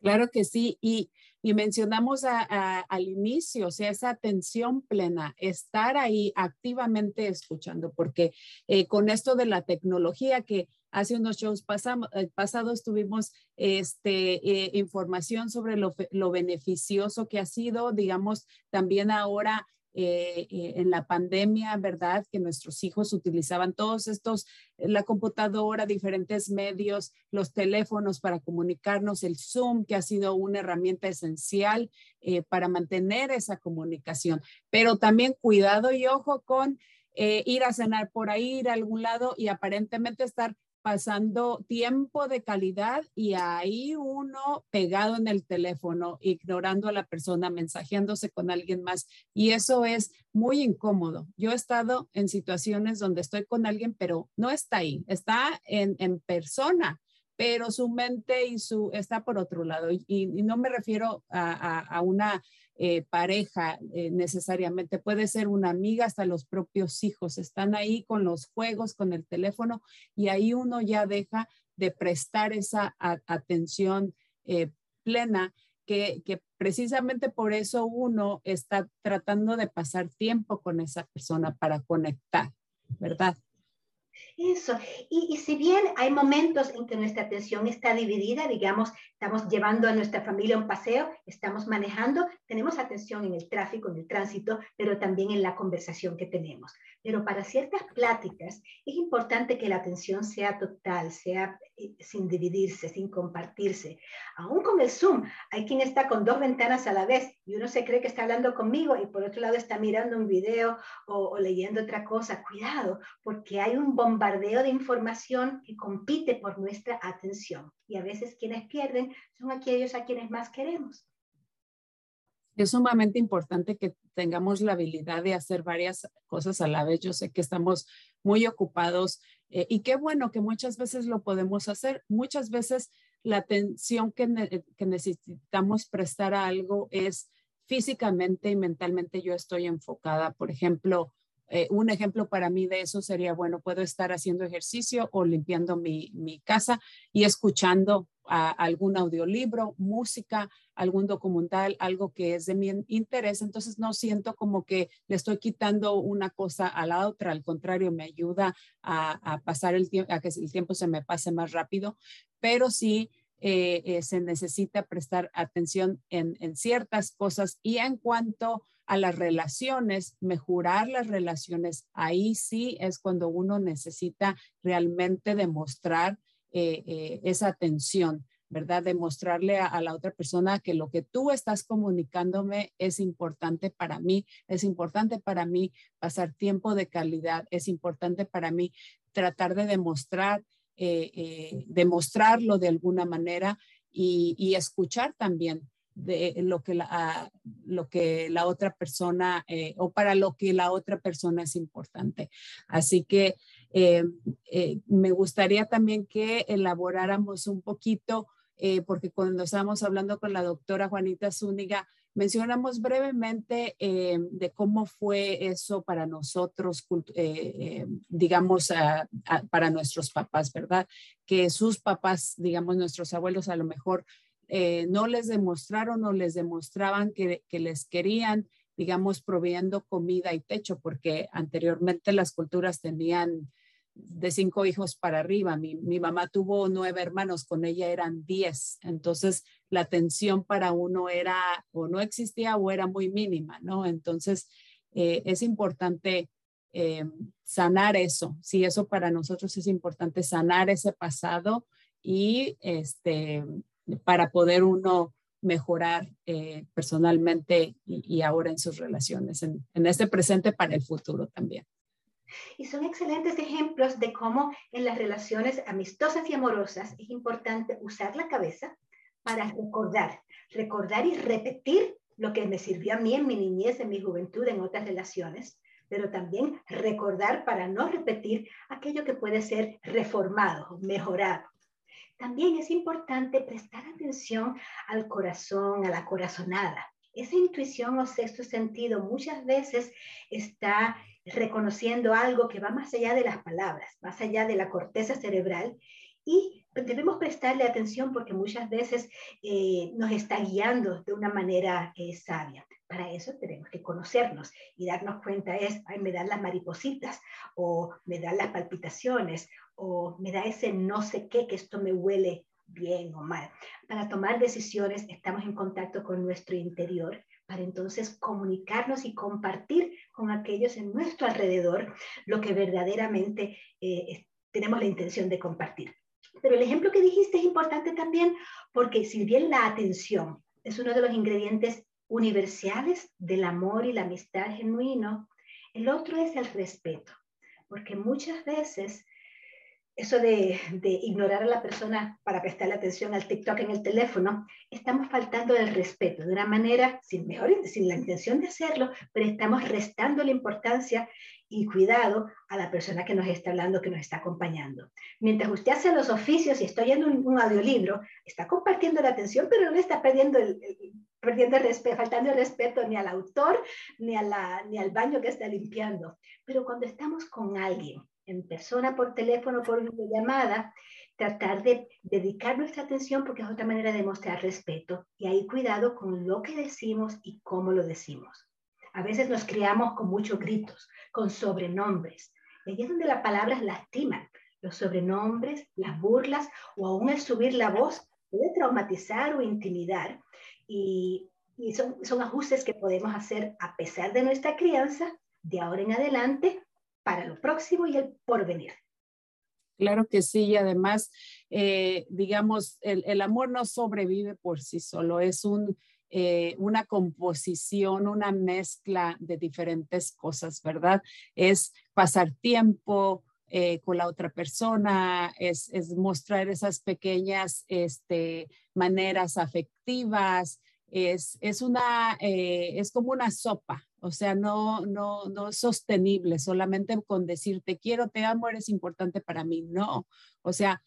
Claro que sí, y, mencionamos al inicio, o sea, esa atención plena, estar ahí activamente escuchando, porque eh, con esto de la tecnología que hace unos shows eh, pasados tuvimos este, eh, información sobre lo, lo beneficioso que ha sido, digamos, también ahora eh, en la pandemia, ¿verdad? Que nuestros hijos utilizaban todos estos, la computadora, diferentes medios, los teléfonos para comunicarnos, el Zoom, que ha sido una herramienta esencial para mantener esa comunicación. Pero también cuidado y ojo con ir a cenar por ahí, ir a algún lado y aparentemente estar pasando tiempo de calidad y ahí uno pegado en el teléfono, ignorando a la persona, mensajeándose con alguien más. Y eso es muy incómodo. Yo he estado en situaciones donde estoy con alguien, pero no está ahí, está en, en persona pero su mente y su está por otro lado. Y, no me refiero a, a una eh, pareja eh, necesariamente, puede ser una amiga, hasta los propios hijos, están ahí con los juegos, con el teléfono y ahí uno ya deja de prestar esa atención eh, plena que, que precisamente por eso uno está tratando de pasar tiempo con esa persona para conectar, ¿verdad? Eso. Y, y, si bien hay momentos en que nuestra atención está dividida, digamos, estamos llevando a nuestra familia un paseo, estamos manejando, tenemos atención en el tráfico, en el tránsito, pero también en la conversación que tenemos. Pero para ciertas pláticas es importante que la atención sea total, sea eh, sin dividirse, sin compartirse. Aún con el Zoom, hay quien está con dos ventanas a la vez y uno se cree que está hablando conmigo y por otro lado está mirando un video o, o leyendo otra cosa. Cuidado, porque hay un bombardeo de información que compite por nuestra atención y a veces quienes pierden son aquellos a quienes más queremos. Es sumamente importante que tengamos la habilidad de hacer varias cosas a la vez. Yo sé que estamos muy ocupados eh, y qué bueno que muchas veces lo podemos hacer. Muchas veces la atención que, que necesitamos prestar a algo es físicamente y mentalmente yo estoy enfocada. Por ejemplo, eh, un ejemplo para mí de eso sería, bueno, puedo estar haciendo ejercicio o limpiando mi, mi casa y escuchando algún audiolibro, música, algún documental, algo que es de mi interés. Entonces no siento como que le estoy quitando una cosa a la otra. Al contrario, me ayuda a pasar el tiempo, a que el tiempo se me pase más rápido, pero sí eh, eh, se necesita prestar atención en, ciertas cosas y en cuanto a las relaciones, mejorar las relaciones, ahí sí es cuando uno necesita realmente demostrar eh, esa atención, ¿verdad? Demostrarle a, la otra persona que lo que tú estás comunicándome es importante para mí, es importante para mí pasar tiempo de calidad, es importante para mí tratar de demostrar eh, eh, demostrarlo de alguna manera y, escuchar también de lo que la, lo que la otra persona eh, o para lo que la otra persona es importante. Así que me gustaría también que elaboráramos un poquito, porque cuando estábamos hablando con la doctora Juanita Zúñiga, Mencionamos brevemente eh, de cómo fue eso para nosotros, eh, eh, digamos, a, a, para nuestros papás, ¿verdad? Que sus papás, digamos, nuestros abuelos a lo mejor no les demostraron o les demostraban que, que les querían, digamos, proveyendo comida y techo, porque anteriormente las culturas tenían de cinco hijos para arriba. Mi, mi, mamá tuvo nueve hermanos, con ella eran diez. Entonces, la atención para uno era o no existía o era muy mínima, ¿no? Entonces, eh, es importante eh, sanar eso. Sí, eso para nosotros es importante, sanar ese pasado y este, para poder uno mejorar eh, personalmente y, y, ahora en sus relaciones, en, en este presente para el futuro también. Y son excelentes ejemplos de cómo en las relaciones amistosas y amorosas es importante usar la cabeza para recordar, recordar y repetir lo que me sirvió a mí en mi niñez, en mi juventud, en otras relaciones, pero también recordar para no repetir aquello que puede ser reformado, mejorado. También es importante prestar atención al corazón, a la corazonada. Esa intuición o sexto sentido muchas veces está reconociendo algo que va más allá de las palabras, más allá de la corteza cerebral y debemos prestarle atención porque muchas veces eh, nos está guiando de una manera eh, sabia. Para eso tenemos que conocernos y darnos cuenta es, ay, me dan las maripositas o me dan las palpitaciones o me da ese no sé qué, que esto me huele bien o mal. Para tomar decisiones estamos en contacto con nuestro interior para entonces comunicarnos y compartir con aquellos en nuestro alrededor lo que verdaderamente eh, tenemos la intención de compartir. Pero el ejemplo que dijiste es importante también porque si bien la atención es uno de los ingredientes universales del amor y la amistad genuino, el otro es el respeto, porque muchas veces eso de, de, ignorar a la persona para prestarle atención al TikTok en el teléfono, estamos faltando el respeto de una manera, sin, mejor, sin la intención de hacerlo, pero estamos restando la importancia y cuidado a la persona que nos está hablando, que nos está acompañando. Mientras usted hace los oficios y está oyendo un, un audiolibro, está compartiendo la atención, pero no le está perdiendo el, el perdiendo el respeto, faltando el respeto ni al autor ni, a la, ni al baño que está limpiando. Pero cuando estamos con alguien en persona, por teléfono, por videollamada, tratar de dedicar nuestra atención porque es otra manera de mostrar respeto. Y ahí cuidado con lo que decimos y cómo lo decimos. A veces nos criamos con muchos gritos, con sobrenombres. Y ahí es donde las palabras lastiman. Los sobrenombres, las burlas o aún el subir la voz puede traumatizar o intimidar. Y, y son, son ajustes que podemos hacer a pesar de nuestra crianza, de ahora en adelante, para lo próximo y el porvenir. Claro que sí, y además, eh, digamos, el, amor no sobrevive por sí solo, es un, eh, una composición, una mezcla de diferentes cosas, ¿verdad? Es pasar tiempo eh, con la otra persona, es, es mostrar esas pequeñas este, maneras afectivas, es, es, una, es como una sopa, o sea, no, no, no es sostenible, solamente con decir te quiero, te amo, eres importante para mí. No, o sea,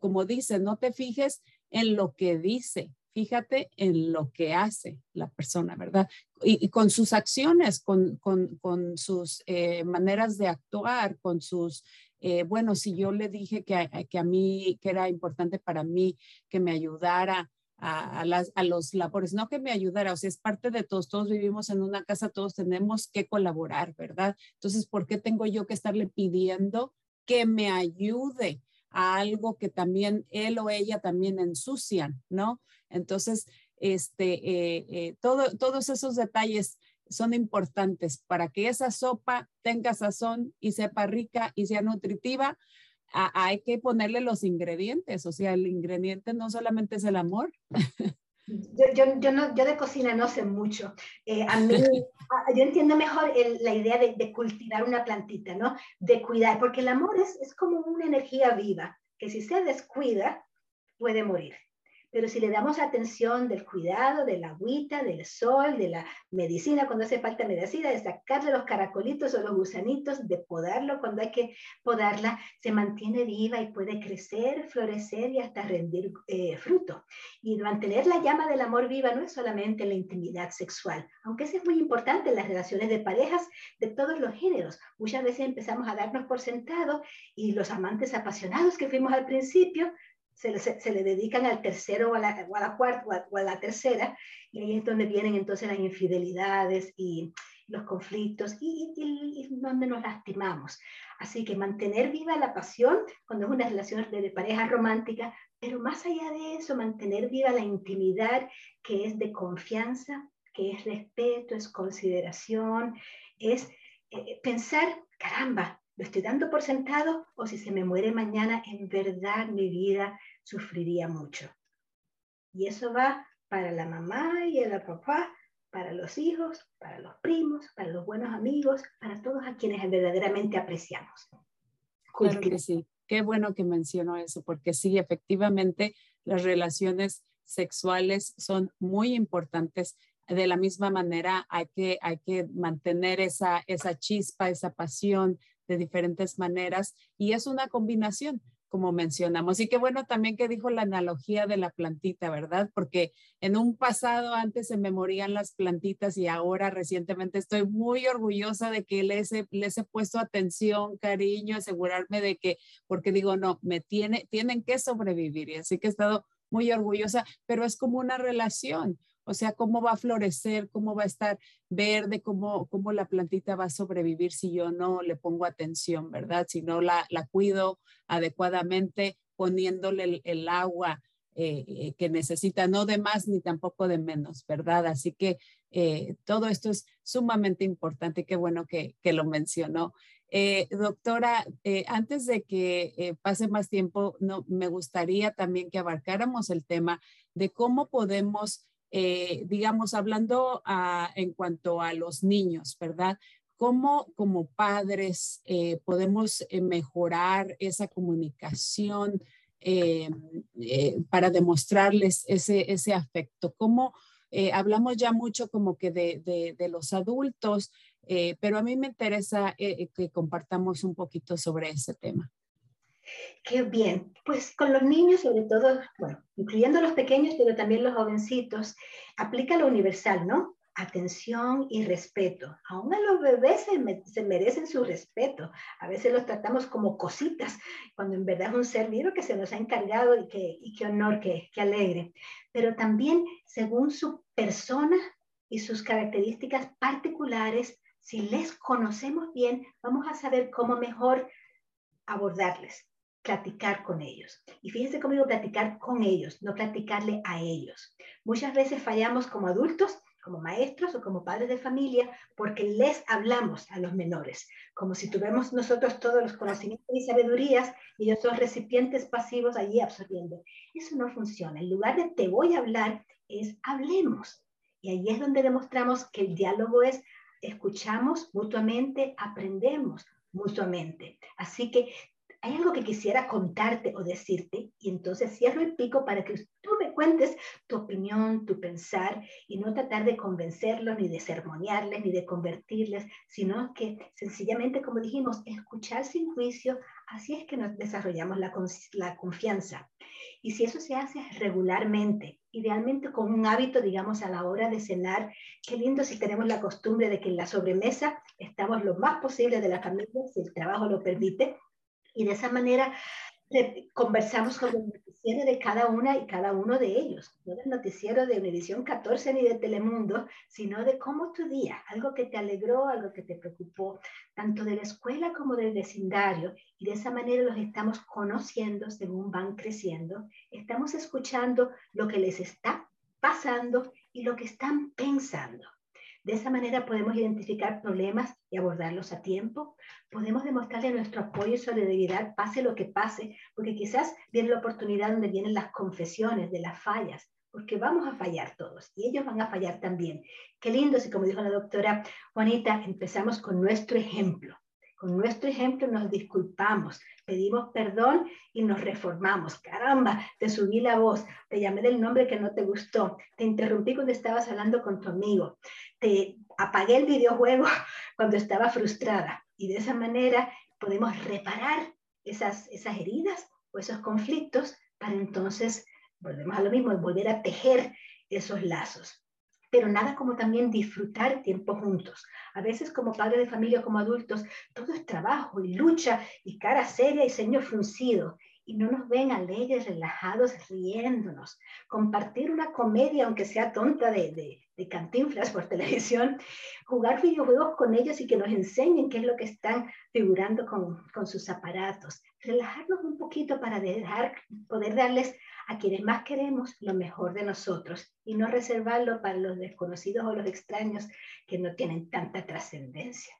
como dice, no te fijes en lo que dice, fíjate en lo que hace la persona, ¿verdad? Y, con sus acciones, con, con, con sus eh, maneras de actuar, con sus, eh, bueno, si yo le dije que, que a mí, que era importante para mí, que me ayudara, a, las, a los labores, no que me ayudara, o sea, es parte de todos, todos vivimos en una casa, todos tenemos que colaborar, ¿verdad? Entonces, ¿por qué tengo yo que estarle pidiendo que me ayude a algo que también él o ella también ensucian, ¿no? Entonces, este, eh, eh, todo, todos esos detalles son importantes para que esa sopa tenga sazón y sepa rica y sea nutritiva hay que ponerle los ingredientes, o sea, el ingrediente no solamente es el amor. Yo, yo, yo, no, yo de cocina no sé mucho. Eh, a mí, yo entiendo mejor la idea de, de, cultivar una plantita, ¿no? De cuidar, porque el amor es, es como una energía viva, que si se descuida, puede morir. Pero si le damos atención del cuidado, del agüita, del sol, de la medicina cuando hace falta medicina, de sacarle los caracolitos o los gusanitos, de podarlo cuando hay que podarla, se mantiene viva y puede crecer, florecer y hasta rendir eh, fruto. Y mantener la llama del amor viva no es solamente la intimidad sexual, aunque eso es muy importante en las relaciones de parejas de todos los géneros. Muchas veces empezamos a darnos por sentado y los amantes apasionados que fuimos al principio se, le dedican al tercero o a la, o a la cuarta o a, la tercera, y ahí es donde vienen entonces las infidelidades y los conflictos y, y, donde nos lastimamos. Así que mantener viva la pasión cuando es una relación de, de pareja romántica, pero más allá de eso, mantener viva la intimidad que es de confianza, que es respeto, es consideración, es eh, pensar, caramba, ¿Lo estoy dando por sentado o si se me muere mañana, en verdad mi vida sufriría mucho? Y eso va para la mamá y el papá, para los hijos, para los primos, para los buenos amigos, para todos a quienes verdaderamente apreciamos. Claro que sí. Qué bueno que mencionó eso, porque sí, efectivamente, las relaciones sexuales son muy importantes. De la misma manera, hay que, hay que mantener esa, esa chispa, esa pasión, de diferentes maneras y es una combinación, como mencionamos. Y qué bueno también que dijo la analogía de la plantita, ¿verdad? Porque en un pasado antes se me morían las plantitas y ahora recientemente estoy muy orgullosa de que les he, les he puesto atención, cariño, asegurarme de que, porque digo, no, me tiene, tienen que sobrevivir y así que he estado muy orgullosa, pero es como una relación. O sea, cómo va a florecer, cómo va a estar verde, cómo, cómo la plantita va a sobrevivir si yo no le pongo atención, ¿verdad? Si no la, la cuido adecuadamente, poniéndole el, agua eh, eh, que necesita, no de más ni tampoco de menos, ¿verdad? Así que eh, todo esto es sumamente importante. Qué bueno que, que lo mencionó. doctora, antes de que pase más tiempo, no, me gustaría también que abarcáramos el tema de cómo podemos eh, digamos, hablando en cuanto a los niños, ¿verdad? ¿Cómo como padres eh, podemos eh, mejorar esa comunicación para demostrarles ese, ese afecto? ¿Cómo hablamos ya mucho como que de, de los adultos, pero a mí me interesa que compartamos un poquito sobre ese tema. Qué bien. Pues con los niños, sobre todo, bueno, incluyendo los pequeños, pero también los jovencitos, aplica lo universal, ¿no? atención y respeto. Aún a los bebés se, merecen su respeto. A veces los tratamos como cositas, cuando en verdad es un ser vivo que se nos ha encargado y, que, y qué honor, qué, qué alegre. Pero también según su persona y sus características particulares, si les conocemos bien, vamos a saber cómo mejor abordarles, platicar con ellos. Y fíjense cómo digo platicar con ellos, no platicarle a ellos. Muchas veces fallamos como adultos como maestros o como padres de familia, porque les hablamos a los menores, como si tuviéramos nosotros todos los conocimientos y sabidurías y ellos son recipientes pasivos allí absorbiendo. Eso no funciona. En lugar de te voy a hablar, es hablemos. Y ahí es donde demostramos que el diálogo es escuchamos mutuamente, aprendemos mutuamente. Así que hay algo que quisiera contarte o decirte y entonces cierro el pico para que tú me cuentes tu opinión, tu pensar y no tratar de convencerlos, ni de sermonearles, ni de convertirles, sino que sencillamente, como dijimos, escuchar sin juicio, así es que nos desarrollamos la, la confianza. Y si eso se hace regularmente, idealmente con un hábito, digamos, a la hora de cenar, qué lindo si tenemos la costumbre de que en la sobremesa estamos lo más posible de la familia, si el trabajo lo permite, y de esa manera conversamos con el noticiero de cada una y cada uno de ellos, no del noticiero de Univisión 14 ni de Telemundo, sino de cómo tu algo que te alegró, algo que te preocupó, tanto de la escuela como del vecindario, y de esa manera los estamos conociendo según van creciendo, estamos escuchando lo que les está pasando y lo que están pensando. De esa manera podemos identificar problemas y abordarlos a tiempo. Podemos demostrarle nuestro apoyo y solidaridad, pase lo que pase, porque quizás viene la oportunidad donde vienen las confesiones de las fallas, porque vamos a fallar todos y ellos van a fallar también. Qué lindo si, como dijo la doctora Juanita, empezamos con nuestro ejemplo. Con nuestro ejemplo nos disculpamos, pedimos perdón y nos reformamos. Caramba, te subí la voz, te llamé del nombre que no te gustó, te interrumpí cuando estabas hablando con tu amigo, te apagué el videojuego cuando estaba frustrada. Y de esa manera podemos reparar esas, esas heridas o esos conflictos para entonces, volvemos a lo mismo, volver a tejer esos lazos pero nada como también disfrutar tiempo juntos. A veces como padre de familia, como adultos, todo es trabajo y lucha y cara seria y ceño fruncido. Y no nos ven alegres, relajados, riéndonos. Compartir una comedia, aunque sea tonta de, de, de cantinflas por televisión, jugar videojuegos con ellos y que nos enseñen qué es lo que están figurando con, con sus aparatos. Relajarnos un poquito para poder darles a quienes más queremos lo mejor de nosotros y no reservarlo para los desconocidos o los extraños que no tienen tanta trascendencia.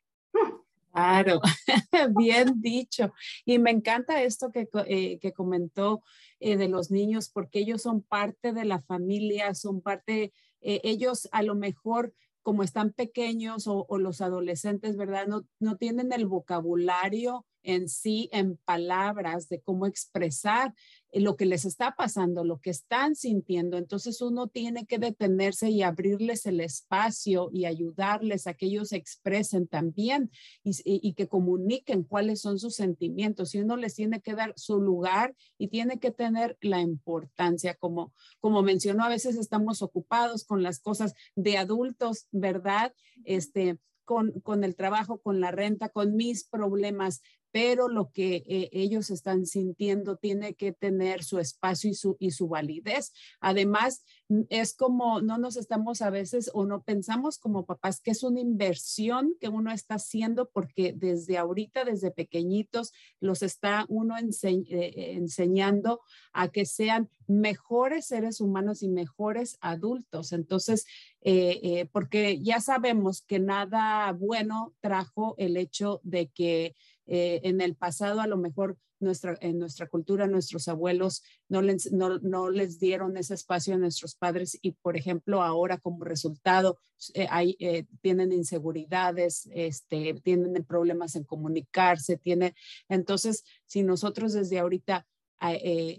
Claro, bien dicho. Y me encanta esto que, eh, que comentó eh, de los niños, porque ellos son parte de la familia, son parte, eh, ellos a lo mejor como están pequeños o, o los adolescentes, ¿verdad? No, no tienen el vocabulario en sí, en palabras de cómo expresar eh, lo que les está pasando, lo que están sintiendo. Entonces uno tiene que detenerse y abrirles el espacio y ayudarles a que ellos expresen también y, que comuniquen cuáles son sus sentimientos. Y uno les tiene que dar su lugar y tiene que tener la importancia. Como, como mencionó, a veces estamos ocupados con las cosas de adultos, ¿verdad? Este, con, con, el trabajo, con la renta, con mis problemas, pero lo que eh, ellos están sintiendo tiene que tener su espacio y su, y su validez. Además, mm, es como no nos estamos a veces o no pensamos como papás que es una inversión que uno está haciendo porque desde ahorita, desde pequeñitos, los está uno eh, enseñando a que sean mejores seres humanos y mejores adultos. Entonces, eh, porque ya sabemos que nada bueno trajo el hecho de que eh, en el pasado a lo mejor nuestra, en nuestra cultura nuestros abuelos no les, no, no les dieron ese espacio a nuestros padres y por ejemplo ahora como resultado eh, eh, tienen inseguridades, este, tienen problemas en comunicarse, tiene, entonces si nosotros desde ahorita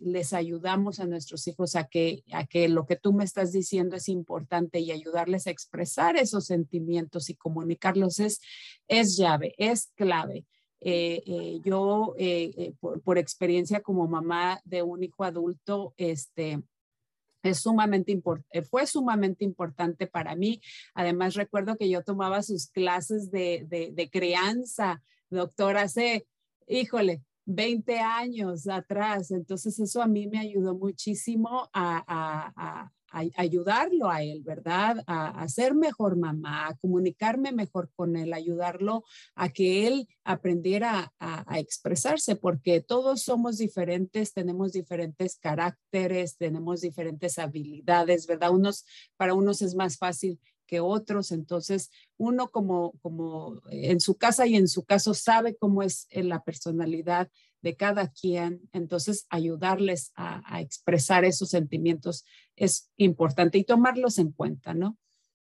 les ayudamos a nuestros hijos a que, a que lo que tú me estás diciendo es importante y ayudarles a expresar esos sentimientos y comunicarlos es, es llave, es clave. Eh, eh, yo, eh, por, experiencia como mamá de un hijo adulto, este, es sumamente fue sumamente importante para mí. Además, recuerdo que yo tomaba sus clases de, de, crianza, doctora, hace, híjole, 20 años atrás. Entonces, eso a mí me ayudó muchísimo a, ayudarlo a él, ¿verdad? A, ser mejor mamá, a comunicarme mejor con él, ayudarlo a que él aprendiera a, expresarse, porque todos somos diferentes, tenemos diferentes caracteres, tenemos diferentes habilidades, ¿verdad? Unos, para unos es más fácil que otros. Entonces, uno como, como en su casa y en su caso sabe cómo es la personalidad de cada quien. Entonces, ayudarles a, expresar esos sentimientos es importante y tomarlos en cuenta, ¿no?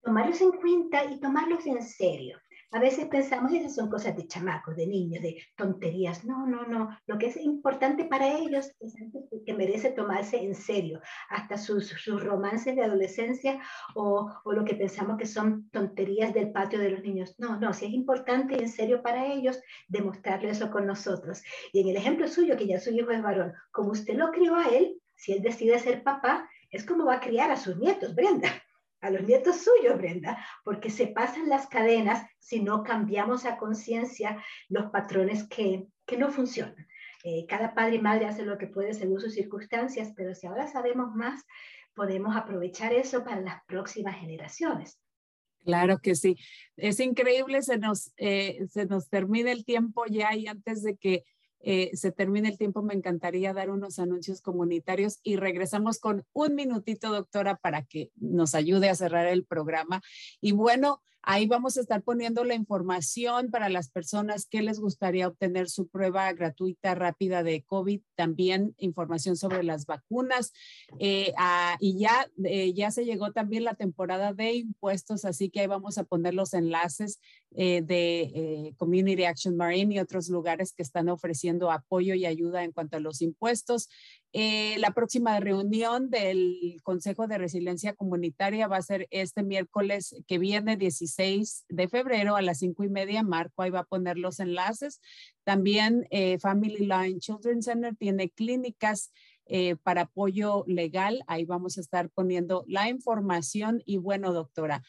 Tomarlos en cuenta y tomarlos en serio. A veces pensamos, esas son cosas de chamacos, de niños, de tonterías. No, no, no. Lo que es importante para ellos es que merece tomarse en serio. Hasta sus, sus romances de adolescencia o, o, lo que pensamos que son tonterías del patio de los niños. No, no. Si es importante y en serio para ellos, demostrarle eso con nosotros. Y en el ejemplo suyo, que ya su hijo es varón, como usted lo crió a él, si él decide ser papá, es como va a criar a sus nietos, Brenda a los nietos suyos, Brenda, porque se pasan las cadenas si no cambiamos a conciencia los patrones que, que no funcionan. Eh, cada padre y madre hace lo que puede según sus circunstancias, pero si ahora sabemos más, podemos aprovechar eso para las próximas generaciones. Claro que sí. Es increíble, se nos, eh, se nos termina el tiempo ya y antes de que eh, se termine el tiempo, me encantaría dar unos anuncios comunitarios y regresamos con un minutito, doctora, para que nos ayude a cerrar el programa. Y bueno, Ahí vamos a estar poniendo la información para las personas que les gustaría obtener su prueba gratuita rápida de COVID, también información sobre las vacunas. Eh, ah, y ya, eh, ya se llegó también la temporada de impuestos, así que ahí vamos a poner los enlaces eh, de Community Action Marine y otros lugares que están ofreciendo apoyo y ayuda en cuanto a los impuestos. Eh, la próxima reunión del Consejo de Resiliencia Comunitaria va a ser este miércoles que viene, 16 de febrero a las cinco y media. Marco ahí va a poner los enlaces. También eh, Family Line Children's Center tiene clínicas eh, para apoyo legal. Ahí vamos a estar poniendo la información. Y bueno, doctora,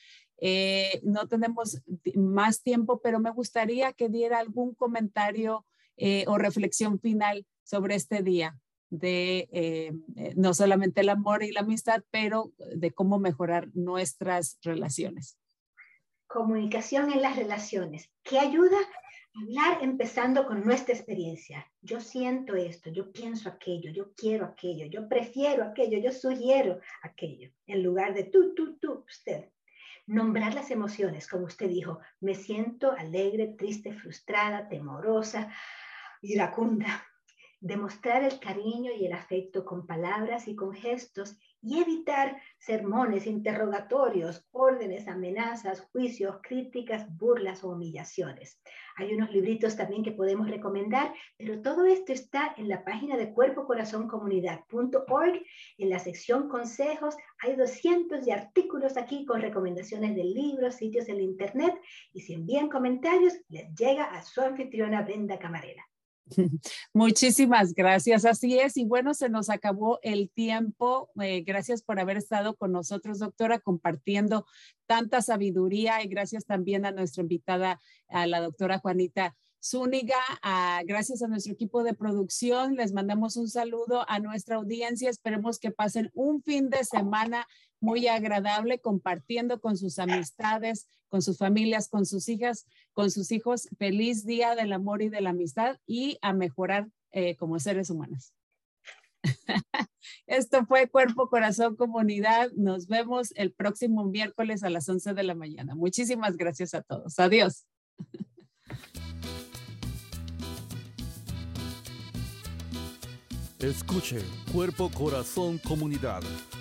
no tenemos más tiempo, pero me gustaría que diera algún comentario o reflexión final sobre este día de eh, eh, no solamente el amor y la amistad, pero de cómo mejorar nuestras relaciones. Comunicación en las relaciones, ¿Qué ayuda hablar empezando con nuestra experiencia. Yo siento esto, yo pienso aquello, yo quiero aquello, yo prefiero aquello, yo sugiero aquello, en lugar de tú, tú, tú, usted. Nombrar las emociones, como usted dijo, me siento alegre, triste, frustrada, temorosa, iracunda demostrar el cariño y el afecto con palabras y con gestos y evitar sermones, interrogatorios, órdenes, amenazas, juicios, críticas, burlas o humillaciones. Hay unos libritos también que podemos recomendar, pero todo esto está en la página de cuerpocorazoncomunidad.org, en la sección consejos. Hay 200 de artículos aquí con recomendaciones de libros, sitios en internet y si envían comentarios, les llega a su anfitriona Brenda Camarera. Muchísimas gracias. Así es. Y bueno, se nos acabó el tiempo. Eh, gracias por haber estado con nosotros, doctora, compartiendo tanta sabiduría y gracias también a nuestra invitada, a la doctora Juanita Zúñiga. gracias a nuestro equipo de producción. Les mandamos un saludo a nuestra audiencia. Esperemos que pasen un fin de semana muy agradable compartiendo con sus amistades, con sus familias, con sus hijas, con sus hijos. Feliz día del amor y de la amistad y a mejorar eh, como seres humanos. Esto fue Cuerpo, Corazón, Comunidad. Nos vemos el próximo miércoles a las 11 de la mañana. Muchísimas gracias a todos. Adiós. Escuche Cuerpo, Corazón, Comunidad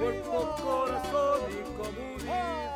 cuerpo, corazón y comunidad.